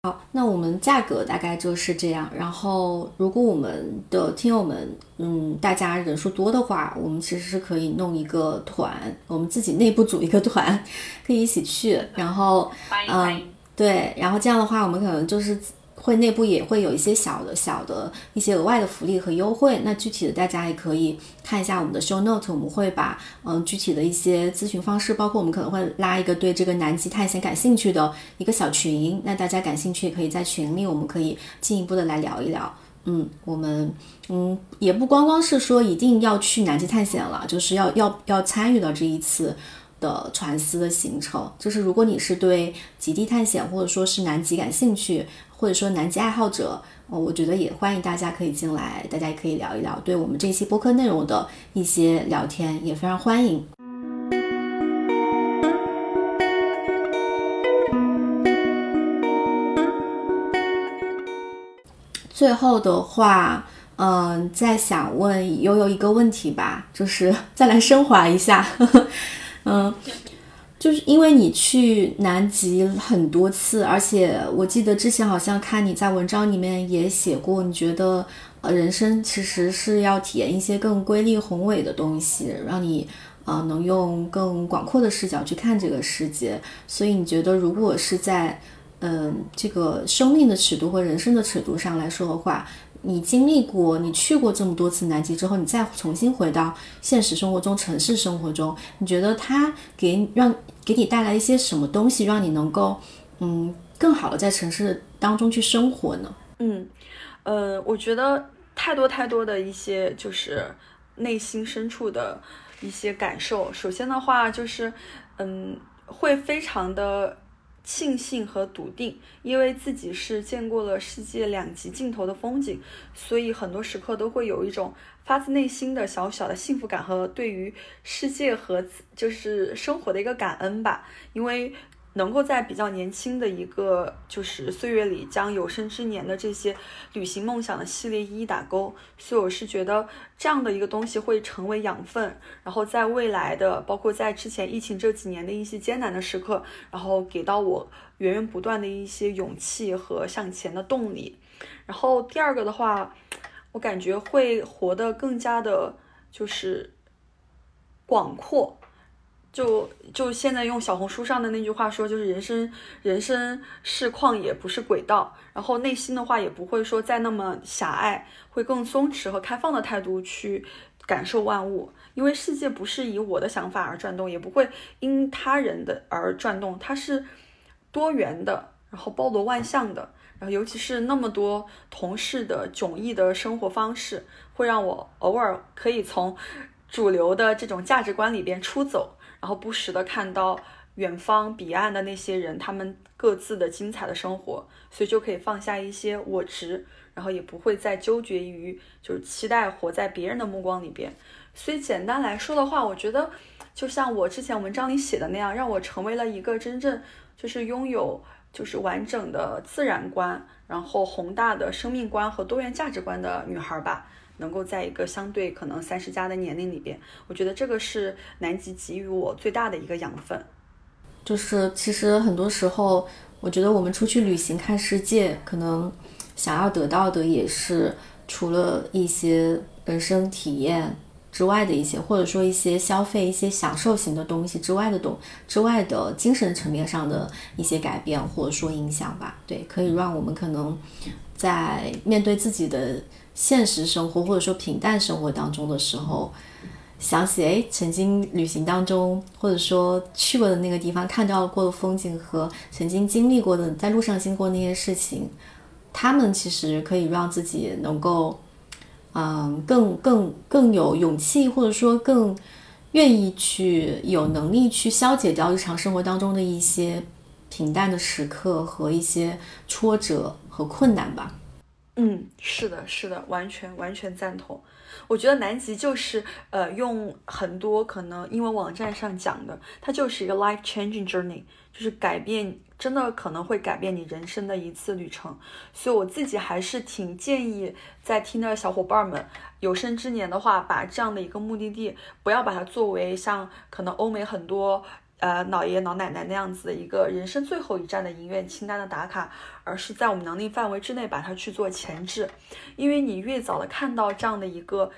好，那我们价格大概就是这样。然后，如果我们的听友们，嗯，大家人数多的话，我们其实是可以弄一个团，我们自己内部组一个团，可以一起去。然后，嗯，对，然后这样的话，我们可能就是。会内部也会有一些小的小的一些额外的福利和优惠，那具体的大家也可以看一下我们的 show note，我们会把嗯具体的一些咨询方式，包括我们可能会拉一个对这个南极探险感兴趣的一个小群，那大家感兴趣也可以在群里，我们可以进一步的来聊一聊。嗯，我们嗯也不光光是说一定要去南极探险了，就是要要要参与到这一次的船思的行程，就是如果你是对极地探险或者说是南极感兴趣。或者说南极爱好者，呃，我觉得也欢迎大家可以进来，大家也可以聊一聊对我们这期播客内容的一些聊天，也非常欢迎。最后的话，嗯，再想问悠悠一个问题吧，就是 再来升华一下，嗯。就是因为你去南极很多次，而且我记得之前好像看你在文章里面也写过，你觉得呃人生其实是要体验一些更瑰丽宏伟的东西，让你呃能用更广阔的视角去看这个世界。所以你觉得如果是在嗯这个生命的尺度和人生的尺度上来说的话，你经历过，你去过这么多次南极之后，你再重新回到现实生活中、城市生活中，你觉得它给让给你带来一些什么东西，让你能够嗯更好的在城市当中去生活呢？嗯，呃，我觉得太多太多的一些就是内心深处的一些感受。首先的话就是嗯，会非常的。庆幸和笃定，因为自己是见过了世界两极尽头的风景，所以很多时刻都会有一种发自内心的小小的幸福感和对于世界和就是生活的一个感恩吧，因为。能够在比较年轻的一个就是岁月里，将有生之年的这些旅行梦想的系列一一打勾，所以我是觉得这样的一个东西会成为养分，然后在未来的，包括在之前疫情这几年的一些艰难的时刻，然后给到我源源不断的一些勇气和向前的动力。然后第二个的话，我感觉会活得更加的，就是广阔。就就现在用小红书上的那句话说，就是人生人生是旷野，不是轨道。然后内心的话也不会说再那么狭隘，会更松弛和开放的态度去感受万物。因为世界不是以我的想法而转动，也不会因他人的而转动，它是多元的。然后包罗万象的，然后尤其是那么多同事的迥异的生活方式，会让我偶尔可以从主流的这种价值观里边出走，然后不时的看到远方彼岸的那些人，他们各自的精彩的生活，所以就可以放下一些我执，然后也不会再纠结于就是期待活在别人的目光里边。所以简单来说的话，我觉得就像我之前文章里写的那样，让我成为了一个真正就是拥有就是完整的自然观，然后宏大的生命观和多元价值观的女孩吧。能够在一个相对可能三十加的年龄里边，我觉得这个是南极给予我最大的一个养分。就是其实很多时候，我觉得我们出去旅行看世界，可能想要得到的也是除了一些人生体验。之外的一些，或者说一些消费、一些享受型的东西之外的东之外的精神层面上的一些改变，或者说影响吧。对，可以让我们可能在面对自己的现实生活或者说平淡生活当中的时候，想起哎，曾经旅行当中或者说去过的那个地方，看到过的风景和曾经经历过的在路上经过那些事情，他们其实可以让自己能够。嗯，更更更有勇气，或者说更愿意去有能力去消解掉日常生活当中的一些平淡的时刻和一些挫折和困难吧。嗯，是的，是的，完全完全赞同。我觉得南极就是呃，用很多可能英文网站上讲的，它就是一个 life changing journey，就是改变。真的可能会改变你人生的一次旅程，所以我自己还是挺建议在听的小伙伴们，有生之年的话，把这样的一个目的地，不要把它作为像可能欧美很多呃老爷老奶奶那样子的一个人生最后一站的影院清单的打卡，而是在我们能力范围之内把它去做前置，因为你越早的看到这样的一个。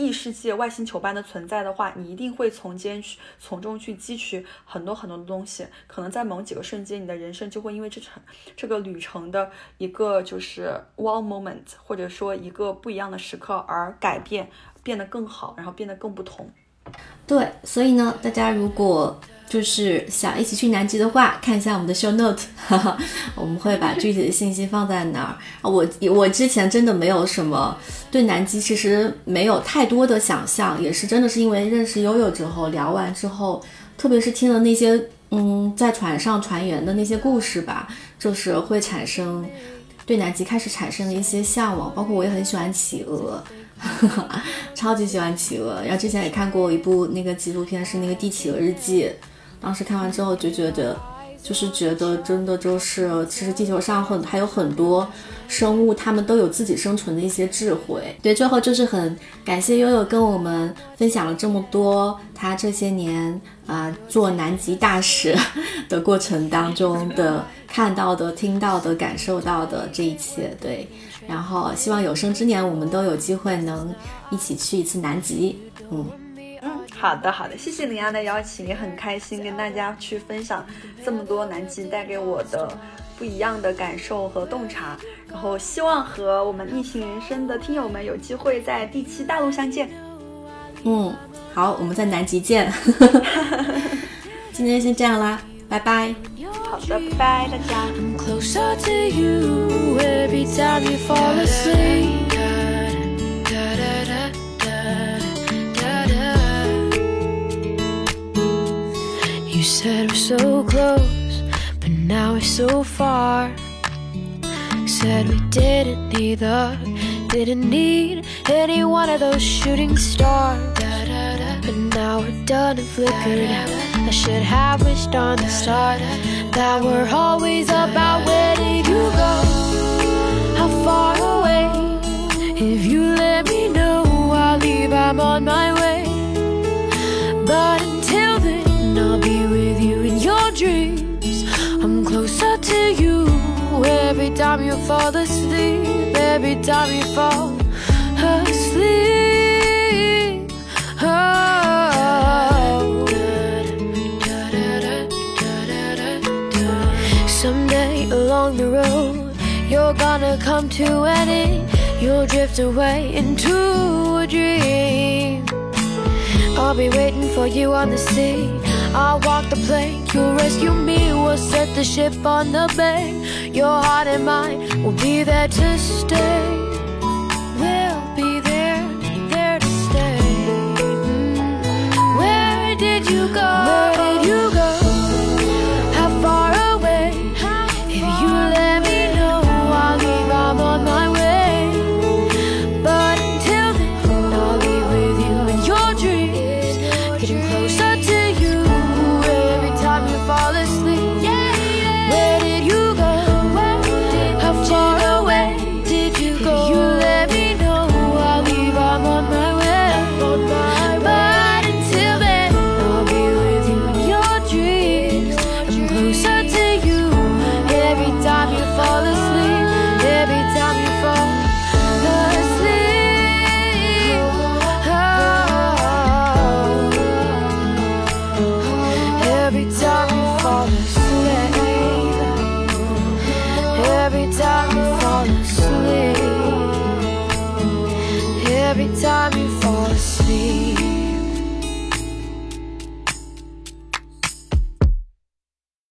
异世界、外星球般的存在的话，你一定会从间去从中去汲取很多很多的东西。可能在某几个瞬间，你的人生就会因为这程这个旅程的一个就是 one moment，或者说一个不一样的时刻而改变，变得更好，然后变得更不同。对，所以呢，大家如果就是想一起去南极的话，看一下我们的 show note，哈 哈我们会把具体的信息放在哪儿。我我之前真的没有什么对南极，其实没有太多的想象，也是真的是因为认识悠悠之后，聊完之后，特别是听了那些嗯在船上船员的那些故事吧，就是会产生对南极开始产生了一些向往，包括我也很喜欢企鹅，超级喜欢企鹅。然后之前也看过一部那个纪录片，是那个《地企鹅日记》。当时看完之后就觉得，就是觉得真的就是，其实地球上很还有很多生物，它们都有自己生存的一些智慧。对，最后就是很感谢悠悠跟我们分享了这么多，他这些年啊做南极大使的过程当中的看到的、听到的、感受到的这一切。对，然后希望有生之年我们都有机会能一起去一次南极。嗯。好的，好的，谢谢林安的邀请，也很开心跟大家去分享这么多南极带给我的不一样的感受和洞察。然后希望和我们逆行人生的听友们有机会在第七大陆相见。嗯，好，我们在南极见。今天先这样啦，拜拜。好的，拜拜，大家。Said we're so close, but now we're so far. Said we didn't need the, didn't need any one of those shooting stars. But now we're done and flickered. I should have wished on the start that we're always about where did you go? How far away? If you let me know, I'll leave. I'm on my way. But dreams. I'm closer to you every time you fall asleep. Every time you fall asleep. Oh. Someday along the road, you're gonna come to an end. You'll drift away into a dream. I'll be waiting for you on the sea. I'll walk the plank. You'll rescue me. We'll set the ship on the bank. Your heart and mine will be there to stay.